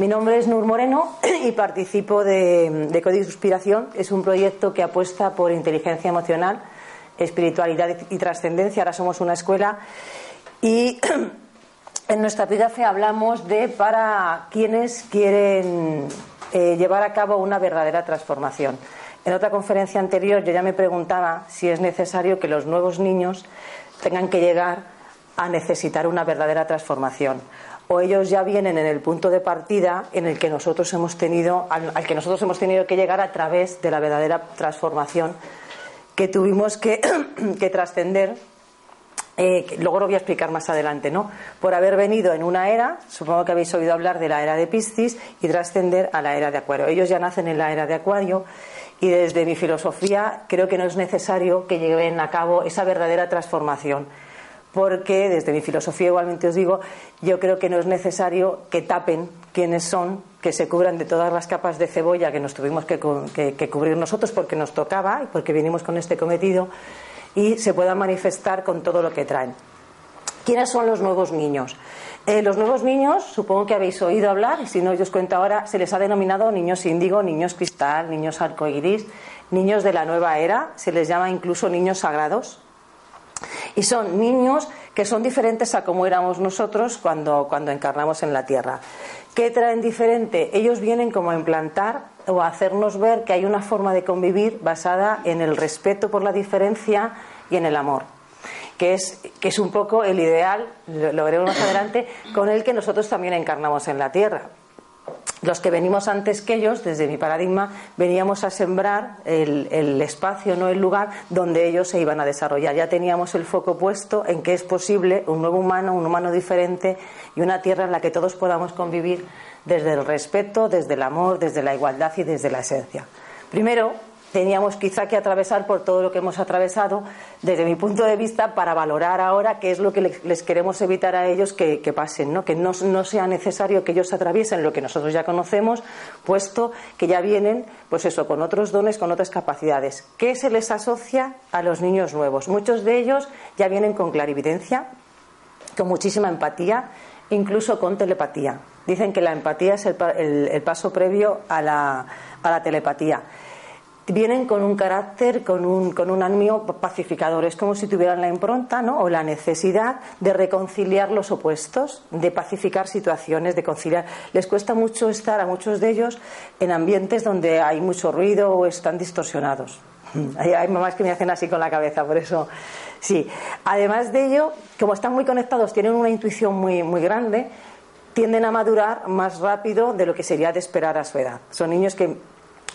Mi nombre es Nur Moreno y participo de, de Código Inspiración. Es un proyecto que apuesta por inteligencia emocional, espiritualidad y trascendencia. Ahora somos una escuela y en nuestra fe hablamos de para quienes quieren eh, llevar a cabo una verdadera transformación. En otra conferencia anterior yo ya me preguntaba si es necesario que los nuevos niños tengan que llegar a necesitar una verdadera transformación o ellos ya vienen en el punto de partida en el que nosotros hemos tenido al, que nosotros hemos tenido que llegar a través de la verdadera transformación que tuvimos que, trascender eh, luego lo voy a explicar más adelante, ¿no? Por haber venido en una era, supongo que habéis oído hablar de la era de Piscis y trascender a la era de Acuario. Ellos ya nacen en la era de Acuario y desde mi filosofía creo que no es necesario que lleven a cabo esa verdadera transformación porque desde mi filosofía igualmente os digo, yo creo que no es necesario que tapen quiénes son, que se cubran de todas las capas de cebolla que nos tuvimos que, cubrir nosotros porque nos tocaba y porque vinimos con este cometido y se puedan manifestar con todo lo que traen. ¿Quiénes son los nuevos niños? Eh, los nuevos niños, supongo que habéis oído hablar, si no, yo os cuento ahora, se les ha denominado niños índigo, niños cristal, niños arcoiris, niños de la nueva era, se les llama incluso niños sagrados. Y son niños que son diferentes a como éramos nosotros cuando, cuando encarnamos en la Tierra. ¿Qué traen diferente? Ellos vienen como a implantar o a hacernos ver que hay una forma de convivir basada en el respeto por la diferencia y en el amor. Que es, que es un poco el ideal, lo veremos más adelante, con el que nosotros también encarnamos en la Tierra los que venimos antes que ellos, desde mi paradigma, veníamos a sembrar el, espacio, no el lugar donde ellos se iban a desarrollar. Ya teníamos el foco puesto en que es posible un nuevo humano, un humano diferente y una tierra en la que todos podamos convivir desde el respeto, desde el amor, desde la igualdad y desde la esencia. Primero, teníamos quizá que atravesar por todo lo que hemos atravesado, desde mi punto de vista, para valorar ahora qué es lo que les queremos evitar a ellos que, pasen, ¿no? que no, sea necesario que ellos atraviesen lo que nosotros ya conocemos, puesto que ya vienen, pues eso, con otros dones, con otras capacidades. ¿Qué se les asocia a los niños nuevos? Muchos de ellos ya vienen con clarividencia, con muchísima empatía, incluso con telepatía. Dicen que la empatía es el, paso previo a la telepatía vienen con un carácter, con un, con un ánimo pacificador. Es como si tuvieran la impronta ¿no? o la necesidad de reconciliar los opuestos, de pacificar situaciones, de conciliar. Les cuesta mucho estar a muchos de ellos en ambientes donde hay mucho ruido o están distorsionados. Hay, mamás que me hacen así con la cabeza, por eso sí. Además de ello, como están muy conectados, tienen una intuición muy, muy grande, tienden a madurar más rápido de lo que sería de esperar a su edad. Son niños que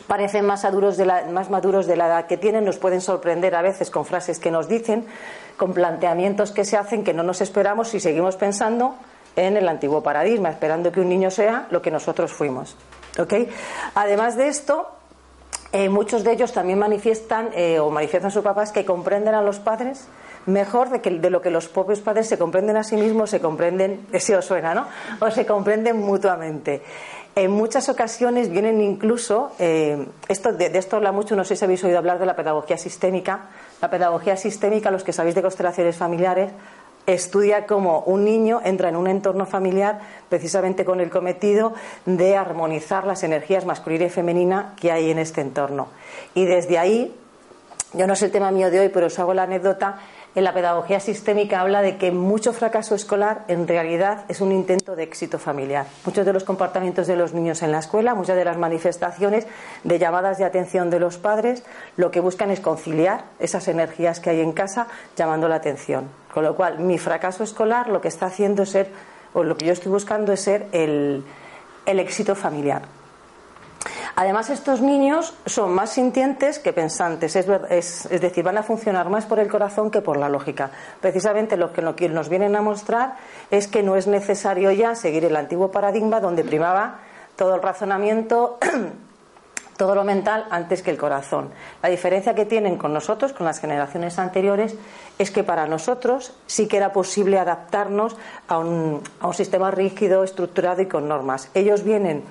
parecen más maduros, de la, más maduros de la edad que tienen, nos pueden sorprender a veces con frases que nos dicen, con planteamientos que se hacen que no nos esperamos si seguimos pensando en el antiguo paradigma, esperando que un niño sea lo que nosotros fuimos. Además de esto, eh, muchos de ellos también manifiestan eh, o manifiestan sus papás que comprenden a los padres mejor de, que, de lo que los propios padres se comprenden a sí mismos, se comprenden, si os suena, ¿no? O se comprenden mutuamente. En muchas ocasiones vienen incluso, eh, esto, de, esto habla mucho, no sé si habéis oído hablar de la pedagogía sistémica. La pedagogía sistémica, los que sabéis de constelaciones familiares, estudia cómo un niño entra en un entorno familiar precisamente con el cometido de armonizar las energías masculina y femenina que hay en este entorno. Y desde ahí, yo no sé el tema mío de hoy, pero os hago la anécdota, en la pedagogía sistémica habla de que mucho fracaso escolar en realidad es un intento de éxito familiar. Muchos de los comportamientos de los niños en la escuela, muchas de las manifestaciones de llamadas de atención de los padres, lo que buscan es conciliar esas energías que hay en casa llamando la atención. Con lo cual, mi fracaso escolar lo que está haciendo es ser, o lo que yo estoy buscando es ser el, el éxito familiar. Además, estos niños son más sintientes que pensantes, es, decir, van a funcionar más por el corazón que por la lógica. Precisamente lo que nos vienen a mostrar es que no es necesario ya seguir el antiguo paradigma donde primaba todo el razonamiento todo lo mental antes que el corazón. La diferencia que tienen con nosotros, con las generaciones anteriores, es que para nosotros sí que era posible adaptarnos a un, sistema rígido, estructurado y con normas. Ellos vienen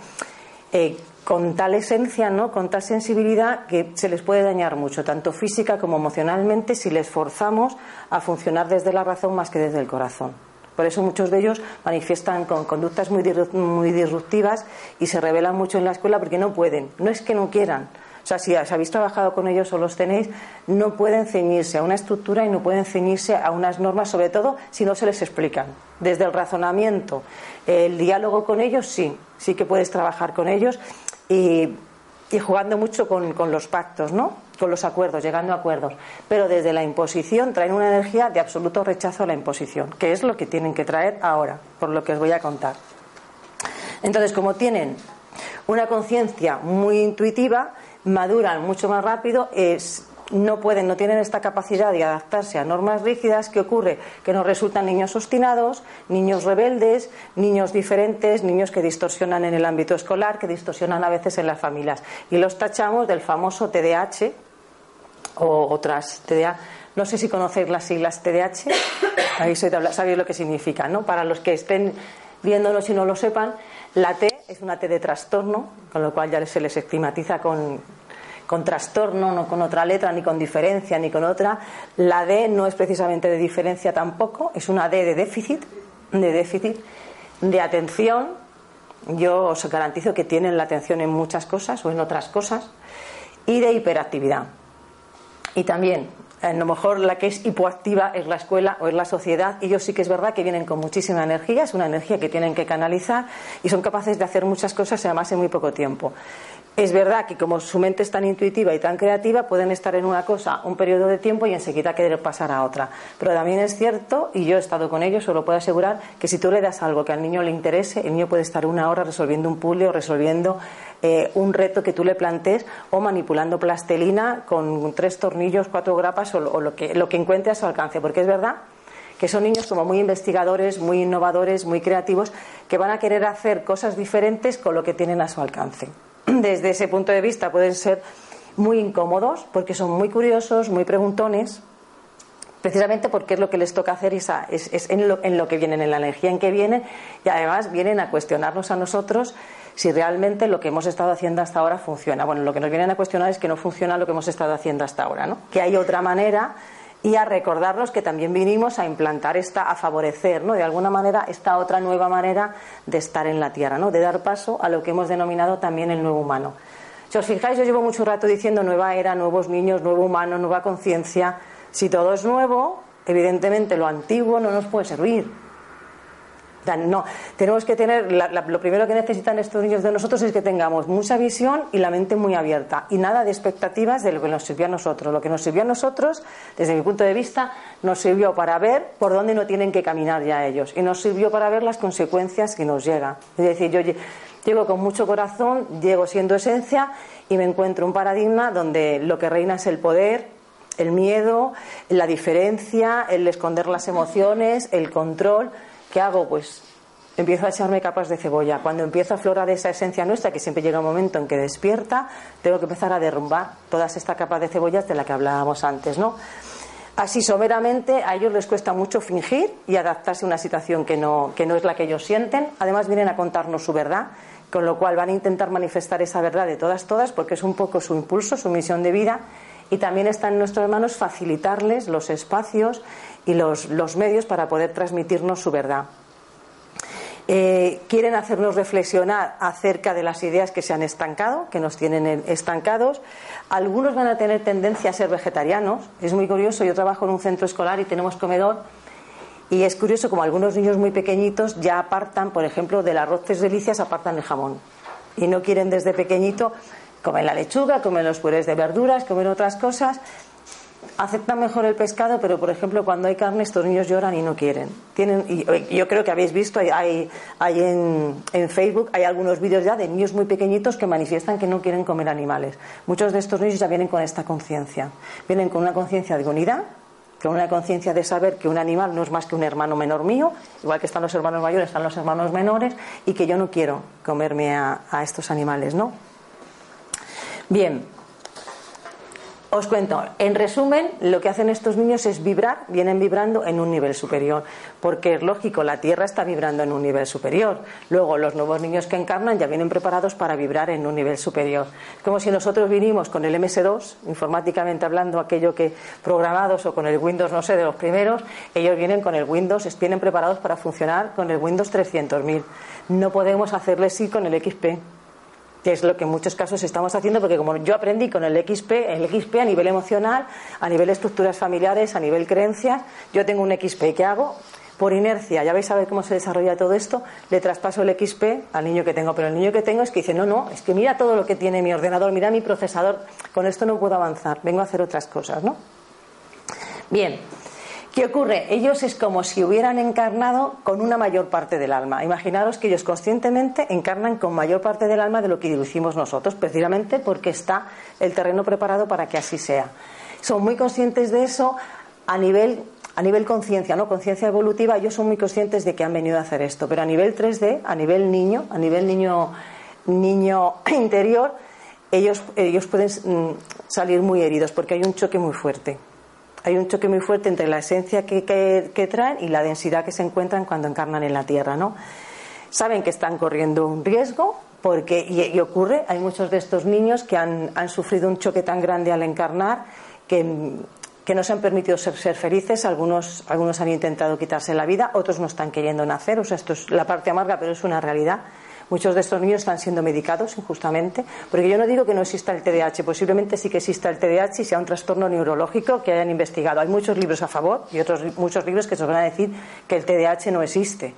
eh, con tal esencia, ¿no? con tal sensibilidad que se les puede dañar mucho, tanto física como emocionalmente, si les forzamos a funcionar desde la razón más que desde el corazón. Por eso muchos de ellos manifiestan con conductas muy, muy disruptivas y se rebelan mucho en la escuela porque no pueden. No es que no quieran. O sea, si habéis trabajado con ellos o los tenéis, no pueden ceñirse a una estructura y no pueden ceñirse a unas normas, sobre todo si no se les explican. Desde el razonamiento, el diálogo con ellos, sí, sí que puedes trabajar con ellos y, jugando mucho con, con los pactos, ¿no? con los acuerdos, llegando a acuerdos. Pero desde la imposición traen una energía de absoluto rechazo a la imposición, que es lo que tienen que traer ahora, por lo que os voy a contar. Entonces, como tienen una conciencia muy intuitiva, maduran mucho más rápido, es, no pueden, no tienen esta capacidad de adaptarse a normas rígidas. ¿Qué ocurre? Que nos resultan niños obstinados, niños rebeldes, niños diferentes, niños que distorsionan en el ámbito escolar, que distorsionan a veces en las familias. Y los tachamos del famoso TDAH, o otras TDA. No sé si conocéis las siglas TDAH, sabéis lo que significa, ¿no? Para los que estén viéndolo y no lo sepan, la T es una T de trastorno, con lo cual ya se les estigmatiza con, con trastorno, no con otra letra, ni con diferencia, ni con otra. La D no es precisamente de diferencia tampoco, es una D de déficit, de déficit, de atención. Yo os garantizo que tienen la atención en muchas cosas o en otras cosas, y de hiperactividad. Y también, a lo mejor la que es hipoactiva es la escuela o es la sociedad, y ellos sí que es verdad que vienen con muchísima energía, es una energía que tienen que canalizar y son capaces de hacer muchas cosas además en muy poco tiempo. Es verdad que como su mente es tan intuitiva y tan creativa, pueden estar en una cosa un periodo de tiempo y enseguida querer pasar a otra. Pero también es cierto, y yo he estado con ellos, os lo puedo asegurar, que si tú le das algo que al niño le interese, el niño puede estar una hora resolviendo un puzzle o resolviendo eh, un reto que tú le plantees o manipulando plastelina con tres tornillos, cuatro grapas o, lo, que, lo que encuentre a su alcance. Porque es verdad que son niños como muy investigadores, muy innovadores, muy creativos, que van a querer hacer cosas diferentes con lo que tienen a su alcance desde ese punto de vista pueden ser muy incómodos porque son muy curiosos, muy preguntones, precisamente porque es lo que les toca hacer es, es, en, lo, en, lo, que vienen, en la energía en que vienen y además vienen a cuestionarnos a nosotros si realmente lo que hemos estado haciendo hasta ahora funciona. Bueno, lo que nos vienen a cuestionar es que no funciona lo que hemos estado haciendo hasta ahora, ¿no? Que hay otra manera y a recordarnos que también vinimos a implantar esta, a favorecer, ¿no? De alguna manera, esta otra nueva manera de estar en la Tierra, ¿no? De dar paso a lo que hemos denominado también el nuevo humano. Si os fijáis, yo llevo mucho rato diciendo nueva era, nuevos niños, nuevo humano, nueva conciencia. Si todo es nuevo, evidentemente lo antiguo no nos puede servir. No, tenemos que tener, lo primero que necesitan estos niños de nosotros es que tengamos mucha visión y la mente muy abierta y nada de expectativas de lo que nos sirvió a nosotros. Lo que nos sirvió a nosotros, desde mi punto de vista, nos sirvió para ver por dónde no tienen que caminar ya ellos y nos sirvió para ver las consecuencias que nos llegan. Es decir, yo llego con mucho corazón, llego siendo esencia y me encuentro un paradigma donde lo que reina es el poder, el miedo, la diferencia, el esconder las emociones, el control. ¿Qué hago? Pues empiezo a echarme capas de cebolla. Cuando empiezo a aflorar esa esencia nuestra, que siempre llega un momento en que despierta, tengo que empezar a derrumbar todas estas capas de cebollas de las que hablábamos antes, ¿no? Así someramente a ellos les cuesta mucho fingir y adaptarse a una situación que no, que no es la que ellos sienten. Además vienen a contarnos su verdad, con lo cual van a intentar manifestar esa verdad de todas, todas, porque es un poco su impulso, su misión de vida. Y también está en nuestras manos facilitarles los espacios y los, los medios para poder transmitirnos su verdad. Eh, quieren hacernos reflexionar acerca de las ideas que se han estancado, que nos tienen estancados. Algunos van a tener tendencia a ser vegetarianos. Es muy curioso, yo trabajo en un centro escolar y tenemos comedor. Y es curioso como algunos niños muy pequeñitos ya apartan, por ejemplo, del arroz tres delicias, apartan el jamón. Y no quieren desde pequeñito comer la lechuga, comer los purés de verduras, comer otras cosas aceptan mejor el pescado, pero por ejemplo cuando hay carne estos niños lloran y no quieren. Tienen, y yo creo que habéis visto, hay, hay en, en, Facebook, hay algunos vídeos ya de niños muy pequeñitos que manifiestan que no quieren comer animales. Muchos de estos niños ya vienen con esta conciencia. Vienen con una conciencia de unidad, con una conciencia de saber que un animal no es más que un hermano menor mío, igual que están los hermanos mayores, están los hermanos menores, y que yo no quiero comerme a, a estos animales, ¿no? Bien, os cuento, en resumen, lo que hacen estos niños es vibrar, vienen vibrando en un nivel superior, porque es lógico, la Tierra está vibrando en un nivel superior. Luego, los nuevos niños que encarnan ya vienen preparados para vibrar en un nivel superior. Como si nosotros vinimos con el MS2, informáticamente hablando, aquello que programados o con el Windows, no sé, de los primeros, ellos vienen con el Windows, vienen preparados para funcionar con el Windows 300.000. No podemos hacerles sí con el XP que es lo que en muchos casos estamos haciendo, porque como yo aprendí con el XP, el XP a nivel emocional, a nivel estructuras familiares, a nivel creencias, yo tengo un XP que hago por inercia, ya vais a ver cómo se desarrolla todo esto, le traspaso el XP al niño que tengo, pero el niño que tengo es que dice, no, no, es que mira todo lo que tiene mi ordenador, mira mi procesador, con esto no puedo avanzar, vengo a hacer otras cosas, ¿no? Bien, ¿Qué ocurre? Ellos es como si hubieran encarnado con una mayor parte del alma. Imaginaros que ellos conscientemente encarnan con mayor parte del alma de lo que hicimos nosotros, precisamente porque está el terreno preparado para que así sea. Son muy conscientes de eso a nivel a nivel conciencia, ¿no? Conciencia evolutiva, ellos son muy conscientes de que han venido a hacer esto, pero a nivel 3D, a nivel niño, a nivel niño niño interior, ellos ellos pueden mm, salir muy heridos porque hay un choque muy fuerte hay un choque muy fuerte entre la esencia que, traen y la densidad que se encuentran cuando encarnan en la Tierra, ¿no? Saben que están corriendo un riesgo porque, y, ocurre, hay muchos de estos niños que han, sufrido un choque tan grande al encarnar que, que no se han permitido ser, ser, felices, algunos, algunos han intentado quitarse la vida, otros no están queriendo nacer, o sea, esto es la parte amarga, pero es una realidad. Muchos de estos niños están siendo medicados injustamente, porque yo no digo que no exista el TDAH, posiblemente sí que exista el TDAH y sea un trastorno neurológico que hayan investigado. Hay muchos libros a favor y otros muchos libros que se van a decir que el TDAH no existe.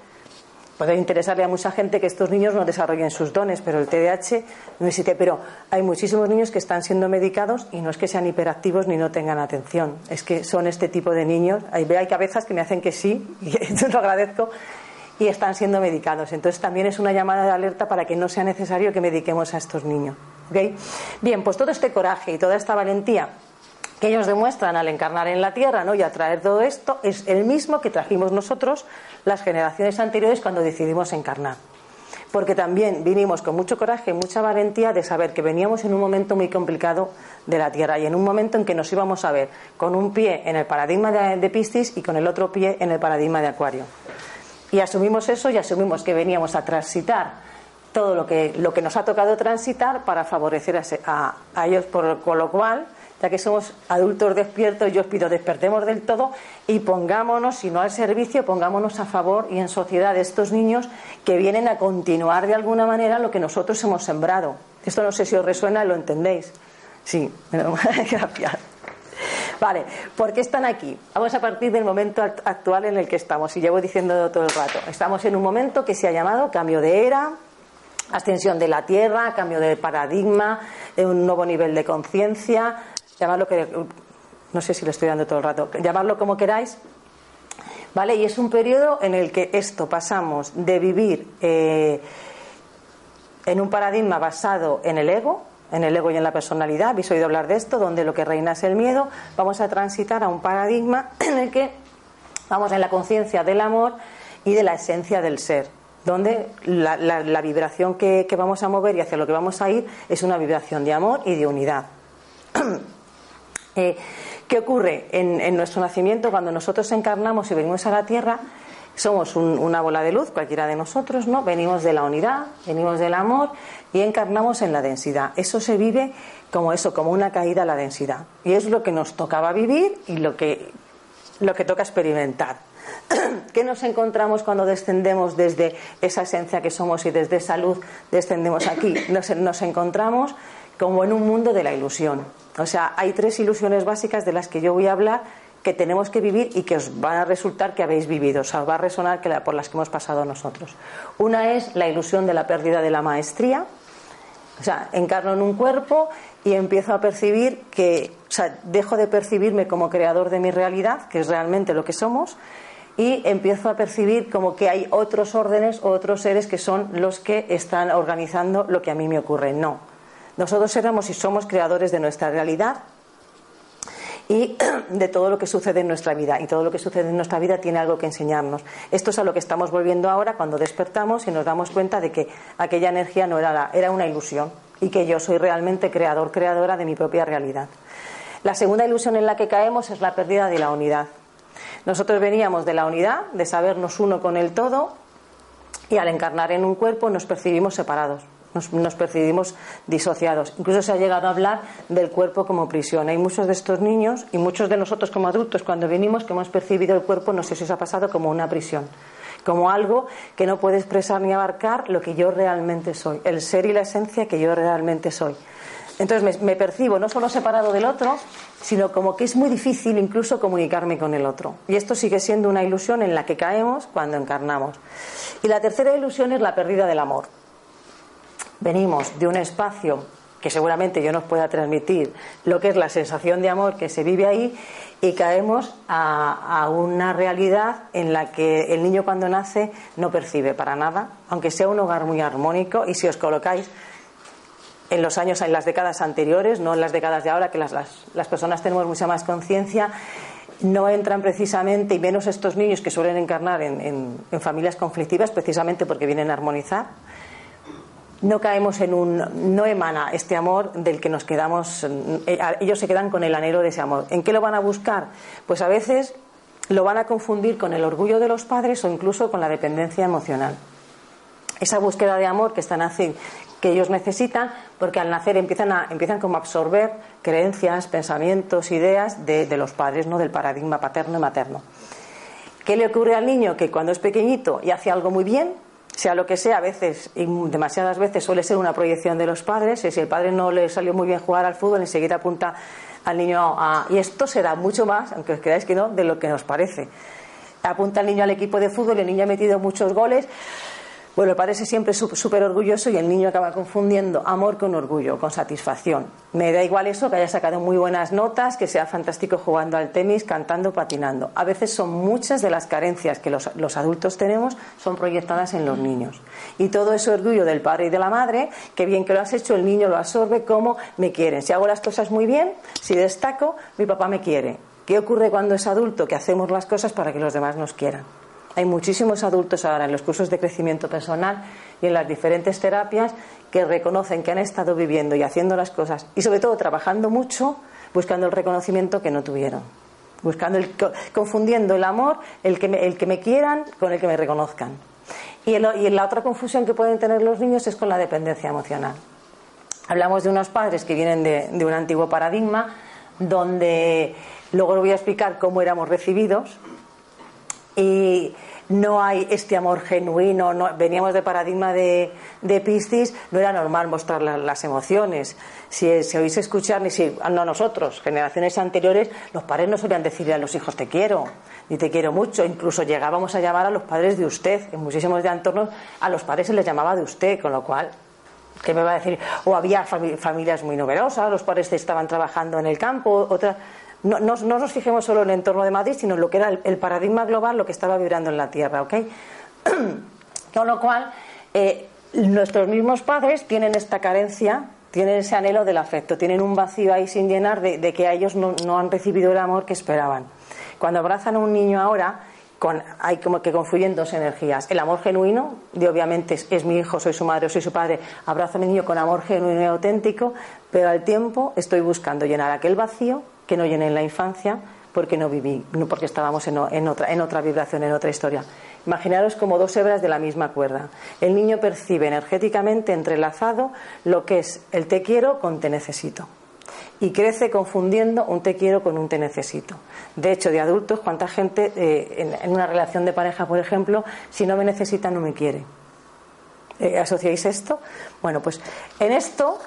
Puede interesarle a mucha gente que estos niños no desarrollen sus dones, pero el TDAH no existe. Pero hay muchísimos niños que están siendo medicados y no es que sean hiperactivos ni no tengan atención. Es que son este tipo de niños. Hay, hay cabezas que me hacen que sí, y lo agradezco, y están siendo medicados. Entonces también es una llamada de alerta para que no sea necesario que mediquemos a estos niños. Bien, pues todo este coraje y toda esta valentía que ellos demuestran al encarnar en la tierra ¿no? y atraer todo esto es el mismo que trajimos nosotros las generaciones anteriores cuando decidimos encarnar. Porque también vinimos con mucho coraje y mucha valentía de saber que veníamos en un momento muy complicado de la Tierra y en un momento en que nos íbamos a ver con un pie en el paradigma de, de Piscis y con el otro pie en el paradigma de Acuario. Y asumimos eso y asumimos que veníamos a transitar todo lo que, lo que nos ha tocado transitar para favorecer a, ellos, por, con lo cual, ya que somos adultos despiertos, yo os pido despertemos del todo y pongámonos, si no al servicio, pongámonos a favor y en sociedad de estos niños que vienen a continuar de alguna manera lo que nosotros hemos sembrado. Esto no sé si os resuena lo entendéis. Sí, gracias. Vale, ¿por qué están aquí? Vamos a partir del momento actual en el que estamos, y llevo diciendo todo el rato. Estamos en un momento que se ha llamado cambio de era, ascensión de la Tierra, cambio de paradigma, un nuevo nivel de conciencia, llamarlo que no sé si lo estoy dando todo el rato, llamarlo como queráis. ¿Vale? Y es un periodo en el que esto pasamos de vivir eh, en un paradigma basado en el ego, en el ego y en la personalidad, habéis oído hablar de esto, donde lo que reina es el miedo, vamos a transitar a un paradigma en el que vamos en la conciencia del amor y de la esencia del ser, donde la, vibración que, vamos a mover y hacia lo que vamos a ir es una vibración de amor y de unidad. Eh, ¿Qué ocurre en, en nuestro nacimiento cuando nosotros encarnamos y venimos a la Tierra? somos una bola de luz, cualquiera de nosotros, ¿no? Venimos de la unidad, venimos del amor y encarnamos en la densidad. Eso se vive como eso, como una caída a la densidad. Y es lo que nos tocaba vivir y lo que, lo que toca experimentar. ¿Qué nos encontramos cuando descendemos desde esa esencia que somos y desde esa luz descendemos aquí? Nos, nos encontramos como en un mundo de la ilusión. O sea, hay tres ilusiones básicas de las que yo voy a hablar que tenemos que vivir y que os va a resultar que habéis vivido, o sea, os va a resonar que por las que hemos pasado nosotros. Una es la ilusión de la pérdida de la maestría, o sea, encarno en un cuerpo y empiezo a percibir que, o sea, dejo de percibirme como creador de mi realidad, que es realmente lo que somos, y empiezo a percibir como que hay otros órdenes o otros seres que son los que están organizando lo que a mí me ocurre. No. Nosotros éramos y somos creadores de nuestra realidad y de todo lo que sucede en nuestra vida. Y todo lo que sucede en nuestra vida tiene algo que enseñarnos. Esto es a lo que estamos volviendo ahora cuando despertamos y nos damos cuenta de que aquella energía no era, era una ilusión y que yo soy realmente creador, creadora de mi propia realidad. La segunda ilusión en la que caemos es la pérdida de la unidad. Nosotros veníamos de la unidad, de sabernos uno con el todo, y al encarnar en un cuerpo nos percibimos separados, nos, percibimos disociados. Incluso se ha llegado a hablar del cuerpo como prisión. Hay muchos de estos niños y muchos de nosotros como adultos cuando venimos que hemos percibido el cuerpo, no sé si os ha pasado, como una prisión como algo que no puede expresar ni abarcar lo que yo realmente soy, el ser y la esencia que yo realmente soy. Entonces me, percibo no solo separado del otro, sino como que es muy difícil incluso comunicarme con el otro. Y esto sigue siendo una ilusión en la que caemos cuando encarnamos. Y la tercera ilusión es la pérdida del amor. Venimos de un espacio que seguramente yo nos pueda transmitir lo que es la sensación de amor que se vive ahí y caemos a, una realidad en la que el niño cuando nace no percibe para nada, aunque sea un hogar muy armónico. Y si os colocáis en los años, en las décadas anteriores, no en las décadas de ahora, que las, las, personas tenemos mucha más conciencia, no entran precisamente, y menos estos niños que suelen encarnar en, en, familias conflictivas, precisamente porque vienen a armonizar, no caemos en un. no emana este amor del que nos quedamos. Eh, ellos se quedan con el anhelo de ese amor. ¿En qué lo van a buscar? Pues a veces lo van a confundir con el orgullo de los padres o incluso con la dependencia emocional. Esa búsqueda de amor que están haciendo, que ellos necesitan, porque al nacer empiezan, a, empiezan como a absorber creencias, pensamientos, ideas de, de los padres, ¿no? del paradigma paterno y materno. ¿Qué le ocurre al niño? Que cuando es pequeñito y hace algo muy bien, sea lo que sea, a veces y demasiadas veces suele ser una proyección de los padres. Y si el padre no le salió muy bien jugar al fútbol, enseguida apunta al niño a. Y esto será mucho más, aunque os creáis que no, de lo que nos parece. Apunta al niño al equipo de fútbol, el niño ha metido muchos goles bueno, parece siempre súper orgulloso y el niño acaba confundiendo amor con orgullo, con satisfacción. Me da igual eso, que haya sacado muy buenas notas, que sea fantástico jugando al tenis, cantando, patinando. A veces son muchas de las carencias que los, los adultos tenemos, son proyectadas en los niños. Y todo ese orgullo del padre y de la madre, que bien que lo has hecho, el niño lo absorbe como me quieren. Si hago las cosas muy bien, si destaco, mi papá me quiere. ¿Qué ocurre cuando es adulto? Que hacemos las cosas para que los demás nos quieran. Hay muchísimos adultos ahora en los cursos de crecimiento personal y en las diferentes terapias que reconocen que han estado viviendo y haciendo las cosas y sobre todo trabajando mucho buscando el reconocimiento que no tuvieron. Buscando el, confundiendo el amor, el que, me, el que me quieran con el que me reconozcan. Y, la otra confusión que pueden tener los niños es con la dependencia emocional. Hablamos de unos padres que vienen de, de un antiguo paradigma donde luego voy a explicar cómo éramos recibidos y no hay este amor genuino, veníamos de paradigma de, de Piscis, no era normal mostrar las emociones. Si, si oís escuchar, ni si, no nosotros, generaciones anteriores, los padres no solían decirle a los hijos te quiero, ni te quiero mucho, incluso llegábamos a llamar a los padres de usted, en muchísimos de entornos a los padres se les llamaba de usted, con lo cual ¿qué me va a decir? O había familias muy numerosas, los padres estaban trabajando en el campo, otras no, nos fijemos solo en el entorno de Madrid, sino en lo que era el, paradigma global, lo que estaba vibrando en la Tierra, ¿ok? Con lo cual, eh, nuestros mismos padres tienen esta carencia, tienen ese anhelo del afecto, tienen un vacío ahí sin llenar de, que a ellos no, han recibido el amor que esperaban. Cuando abrazan a un niño ahora, con, hay como que confluyen dos energías. El amor genuino, de obviamente es, es, mi hijo, soy su madre, soy su padre, abrazo a mi niño con amor genuino y auténtico, pero al tiempo estoy buscando llenar aquel vacío que no llené en la infancia porque no viví, porque estábamos en, otra, en otra vibración, en otra historia. Imaginaros como dos hebras de la misma cuerda. El niño percibe energéticamente entrelazado lo que es el te quiero con te necesito. Y crece confundiendo un te quiero con un te necesito. De hecho, de adultos, ¿cuánta gente eh, en, una relación de pareja, por ejemplo, si no me necesita, no me quiere? Eh, ¿Asociáis esto? Bueno, pues en esto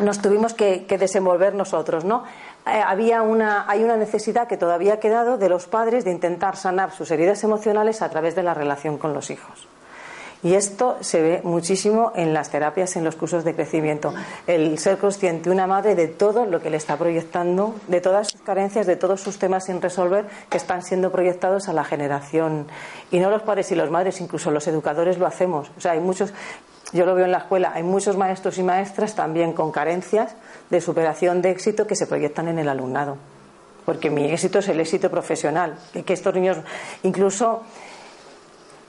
nos tuvimos que desenvolver nosotros, ¿no? Eh, había una, hay una necesidad que todavía ha quedado de los padres de intentar sanar sus heridas emocionales a través de la relación con los hijos. Y esto se ve muchísimo en las terapias, en los cursos de crecimiento. El ser consciente, una madre, de todo lo que le está proyectando, de todas sus carencias, de todos sus temas sin resolver que están siendo proyectados a la generación. Y no los padres y los madres, incluso los educadores lo hacemos. O sea, hay muchos, yo lo veo en la escuela, hay muchos maestros y maestras también con carencias de superación de éxito que se proyectan en el alumnado. Porque mi éxito es el éxito profesional. Que estos niños, incluso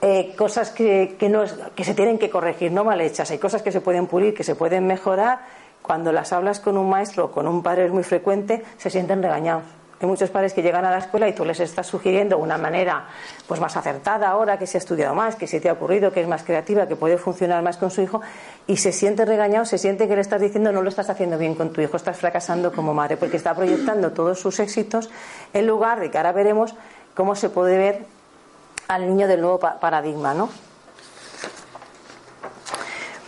eh, cosas que, que, no, que se tienen que corregir, no mal hechas, hay cosas que se pueden pulir, que se pueden mejorar. cuando las hablas con un maestro o con un padre es muy frecuente, se sienten regañados. Hay muchos padres que llegan a la escuela y tú les estás sugiriendo una manera pues más acertada ahora, que se ha estudiado más, que se te ha ocurrido, que es más creativa, que puede funcionar más con su hijo, y se siente regañado, se siente que le estás diciendo no lo estás haciendo bien con tu hijo, estás fracasando como madre, porque está proyectando todos sus éxitos en lugar de que ahora veremos cómo se puede ver al niño del nuevo paradigma, ¿no?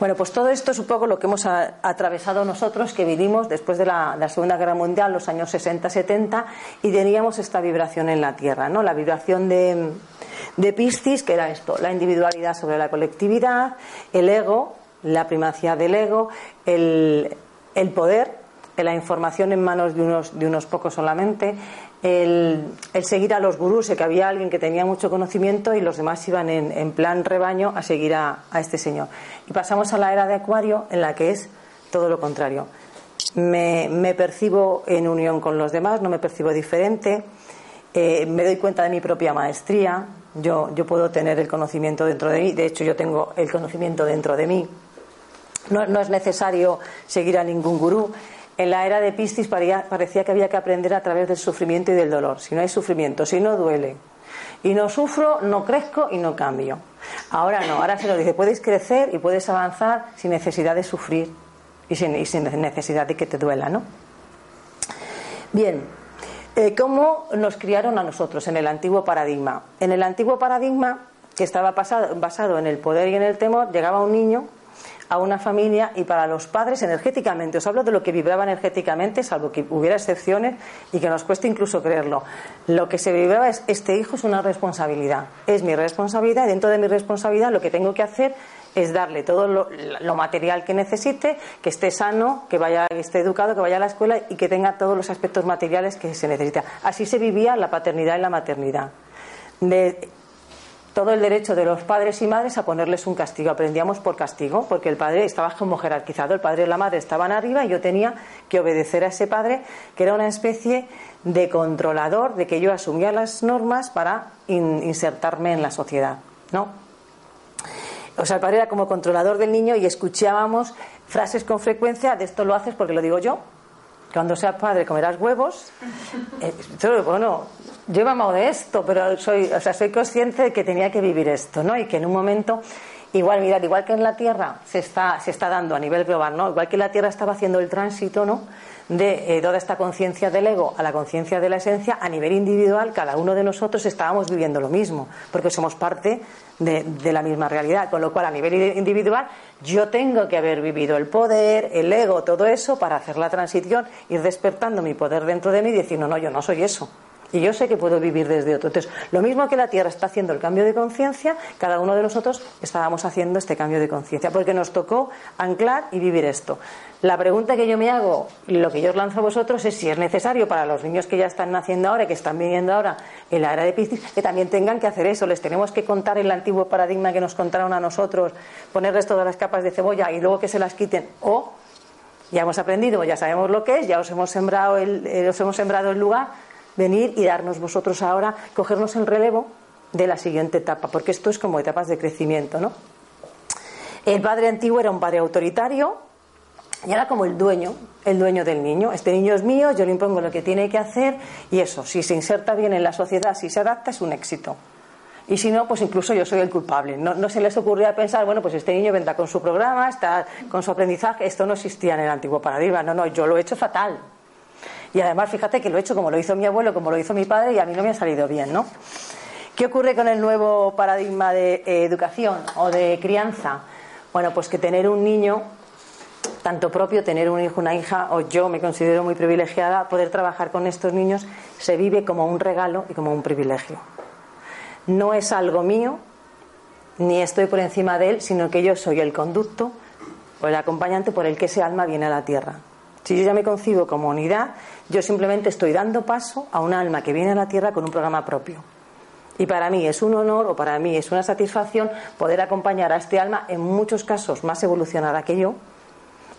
Bueno, pues todo esto es un poco lo que hemos atravesado nosotros, que vivimos después de la, Segunda Guerra Mundial, los años 60-70, y teníamos esta vibración en la Tierra, ¿no? La vibración de, de Piscis, que era esto, la individualidad sobre la colectividad, el ego, la primacía del ego, el, el poder, la información en manos de unos, de unos pocos solamente, el, seguir a los gurús, que había alguien que tenía mucho conocimiento y los demás iban en, plan rebaño a seguir a, este señor. Y pasamos a la era de Acuario, en la que es todo lo contrario. Me, percibo en unión con los demás, no me percibo diferente, eh, me doy cuenta de mi propia maestría, yo, yo puedo tener el conocimiento dentro de mí, de hecho yo tengo el conocimiento dentro de mí. No, no es necesario seguir a ningún gurú. En la era de Piscis parecía que había que aprender a través del sufrimiento y del dolor. Si no hay sufrimiento, si no duele y no sufro, no crezco y no cambio. Ahora no, ahora se nos dice, puedes crecer y puedes avanzar sin necesidad de sufrir y sin, necesidad de que te duela, ¿no? Bien, eh, ¿cómo nos criaron a nosotros en el antiguo paradigma? En el antiguo paradigma, que estaba basado en el poder y en el temor, llegaba un niño a una familia y para los padres energéticamente. Os hablo de lo que vibraba energéticamente, salvo que hubiera excepciones y que nos cueste incluso creerlo. Lo que se vibraba es, este hijo es una responsabilidad, es mi responsabilidad, dentro de mi responsabilidad lo que tengo que hacer es darle todo lo, material que necesite, que esté sano, que vaya, que esté educado, que vaya a la escuela y que tenga todos los aspectos materiales que se necesita. Así se vivía la paternidad y la maternidad. De, todo el derecho de los padres y madres a ponerles un castigo. Aprendíamos por castigo, porque el padre estaba como jerarquizado, el padre y la madre estaban arriba y yo tenía que obedecer a ese padre, que era una especie de controlador, de que yo asumía las normas para insertarme en la sociedad, ¿no? O sea, el padre era como controlador del niño y escuchábamos frases con frecuencia de esto lo haces porque lo digo yo, cuando seas padre comerás huevos. Eh, bueno, yo he mamado de esto, pero soy, o sea, soy consciente de que tenía que vivir esto, ¿no? Y que en un momento, igual, mirad, igual que en la Tierra se está, se está dando a nivel global, ¿no? Igual que la Tierra estaba haciendo el tránsito, ¿no? De eh, toda esta conciencia del ego a la conciencia de la esencia, a nivel individual, cada uno de nosotros estábamos viviendo lo mismo, porque somos parte de, de, la misma realidad. Con lo cual, a nivel individual, yo tengo que haber vivido el poder, el ego, todo eso, para hacer la transición, ir despertando mi poder dentro de mí y decir, no, no, yo no soy eso. Y yo sé que puedo vivir desde otro. Entonces, lo mismo que la Tierra está haciendo el cambio de conciencia, cada uno de nosotros estábamos haciendo este cambio de conciencia, porque nos tocó anclar y vivir esto. La pregunta que yo me hago, y lo que yo os lanzo a vosotros, es si es necesario para los niños que ya están naciendo ahora y que están viviendo ahora en la era de Piscis, que también tengan que hacer eso. Les tenemos que contar el antiguo paradigma que nos contaron a nosotros, ponerles todas las capas de cebolla y luego que se las quiten. O ya hemos aprendido, ya sabemos lo que es, ya os hemos sembrado el, eh, os hemos sembrado el lugar, venir y darnos vosotros ahora, cogernos el relevo de la siguiente etapa, porque esto es como etapas de crecimiento, ¿no? El padre antiguo era un padre autoritario, y era como el dueño, el dueño del niño. Este niño es mío, yo le impongo lo que tiene que hacer y eso, si se inserta bien en la sociedad, si se adapta, es un éxito. Y si no, pues incluso yo soy el culpable. No, se les ocurría pensar, bueno, pues este niño vendrá con su programa, está con su aprendizaje. Esto no existía en el antiguo paradigma. No, no, yo lo he hecho fatal. Y además, fíjate que lo he hecho como lo hizo mi abuelo, como lo hizo mi padre, y a mí no me ha salido bien, ¿no? ¿Qué ocurre con el nuevo paradigma de eh, educación o de crianza? Bueno, pues que tener un niño tanto propio, tener un hijo, una hija, o yo me considero muy privilegiada, poder trabajar con estos niños se vive como un regalo y como un privilegio. No es algo mío, ni estoy por encima de él, sino que yo soy el conducto o el acompañante por el que ese alma viene a la tierra. Si yo ya me concibo como unidad, yo simplemente estoy dando paso a un alma que viene a la tierra con un programa propio. Y para mí es un honor o para mí es una satisfacción poder acompañar a este alma, en muchos casos más evolucionada que yo,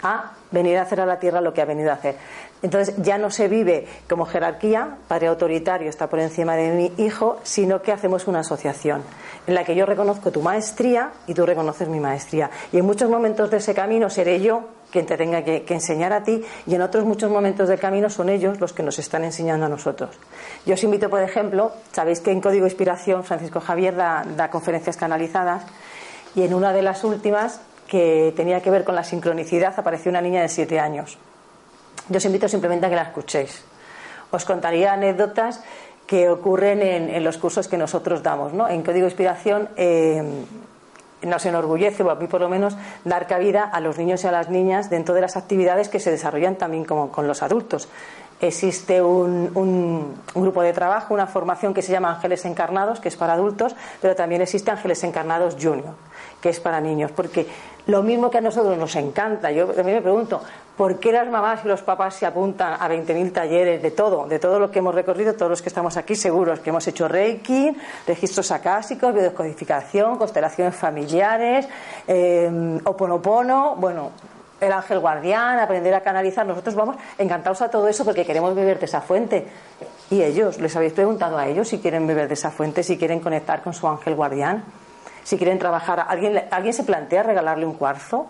a venir a hacer a la tierra lo que ha venido a hacer. Entonces ya no se vive como jerarquía, padre autoritario está por encima de mi hijo, sino que hacemos una asociación en la que yo reconozco tu maestría y tú reconoces mi maestría. Y en muchos momentos de ese camino seré yo quien te tenga que, enseñar a ti y en otros muchos momentos del camino son ellos los que nos están enseñando a nosotros. Yo os invito, por ejemplo, sabéis que en Código Inspiración Francisco Javier da, conferencias canalizadas y en una de las últimas que tenía que ver con la sincronicidad apareció una niña de siete años. Yo os invito simplemente a que la escuchéis. Os contaría anécdotas que ocurren en, los cursos que nosotros damos. ¿no? En Código Inspiración eh, nos enorgullece, o a mí por lo menos, dar cabida a los niños y a las niñas dentro de las actividades que se desarrollan también como con los adultos. Existe un, un, grupo de trabajo, una formación que se llama Ángeles Encarnados, que es para adultos, pero también existe Ángeles Encarnados Junior, que es para niños, porque lo mismo que a nosotros nos encanta, yo mí me pregunto, ¿por qué las mamás y los papás se apuntan a 20.000 talleres de todo, de todo lo que hemos recorrido, todos los que estamos aquí seguros, que hemos hecho Reiki, registros acásicos, biodescodificación, constelaciones familiares, eh, oponopono, bueno, el ángel guardián, aprender a canalizar. Nosotros vamos encantados a todo eso porque queremos beber de esa fuente. Y ellos, ¿les habéis preguntado a ellos si quieren beber de esa fuente, si quieren conectar con su ángel guardián? Si quieren trabajar, ¿alguien, ¿alguien se plantea regalarle un cuarzo?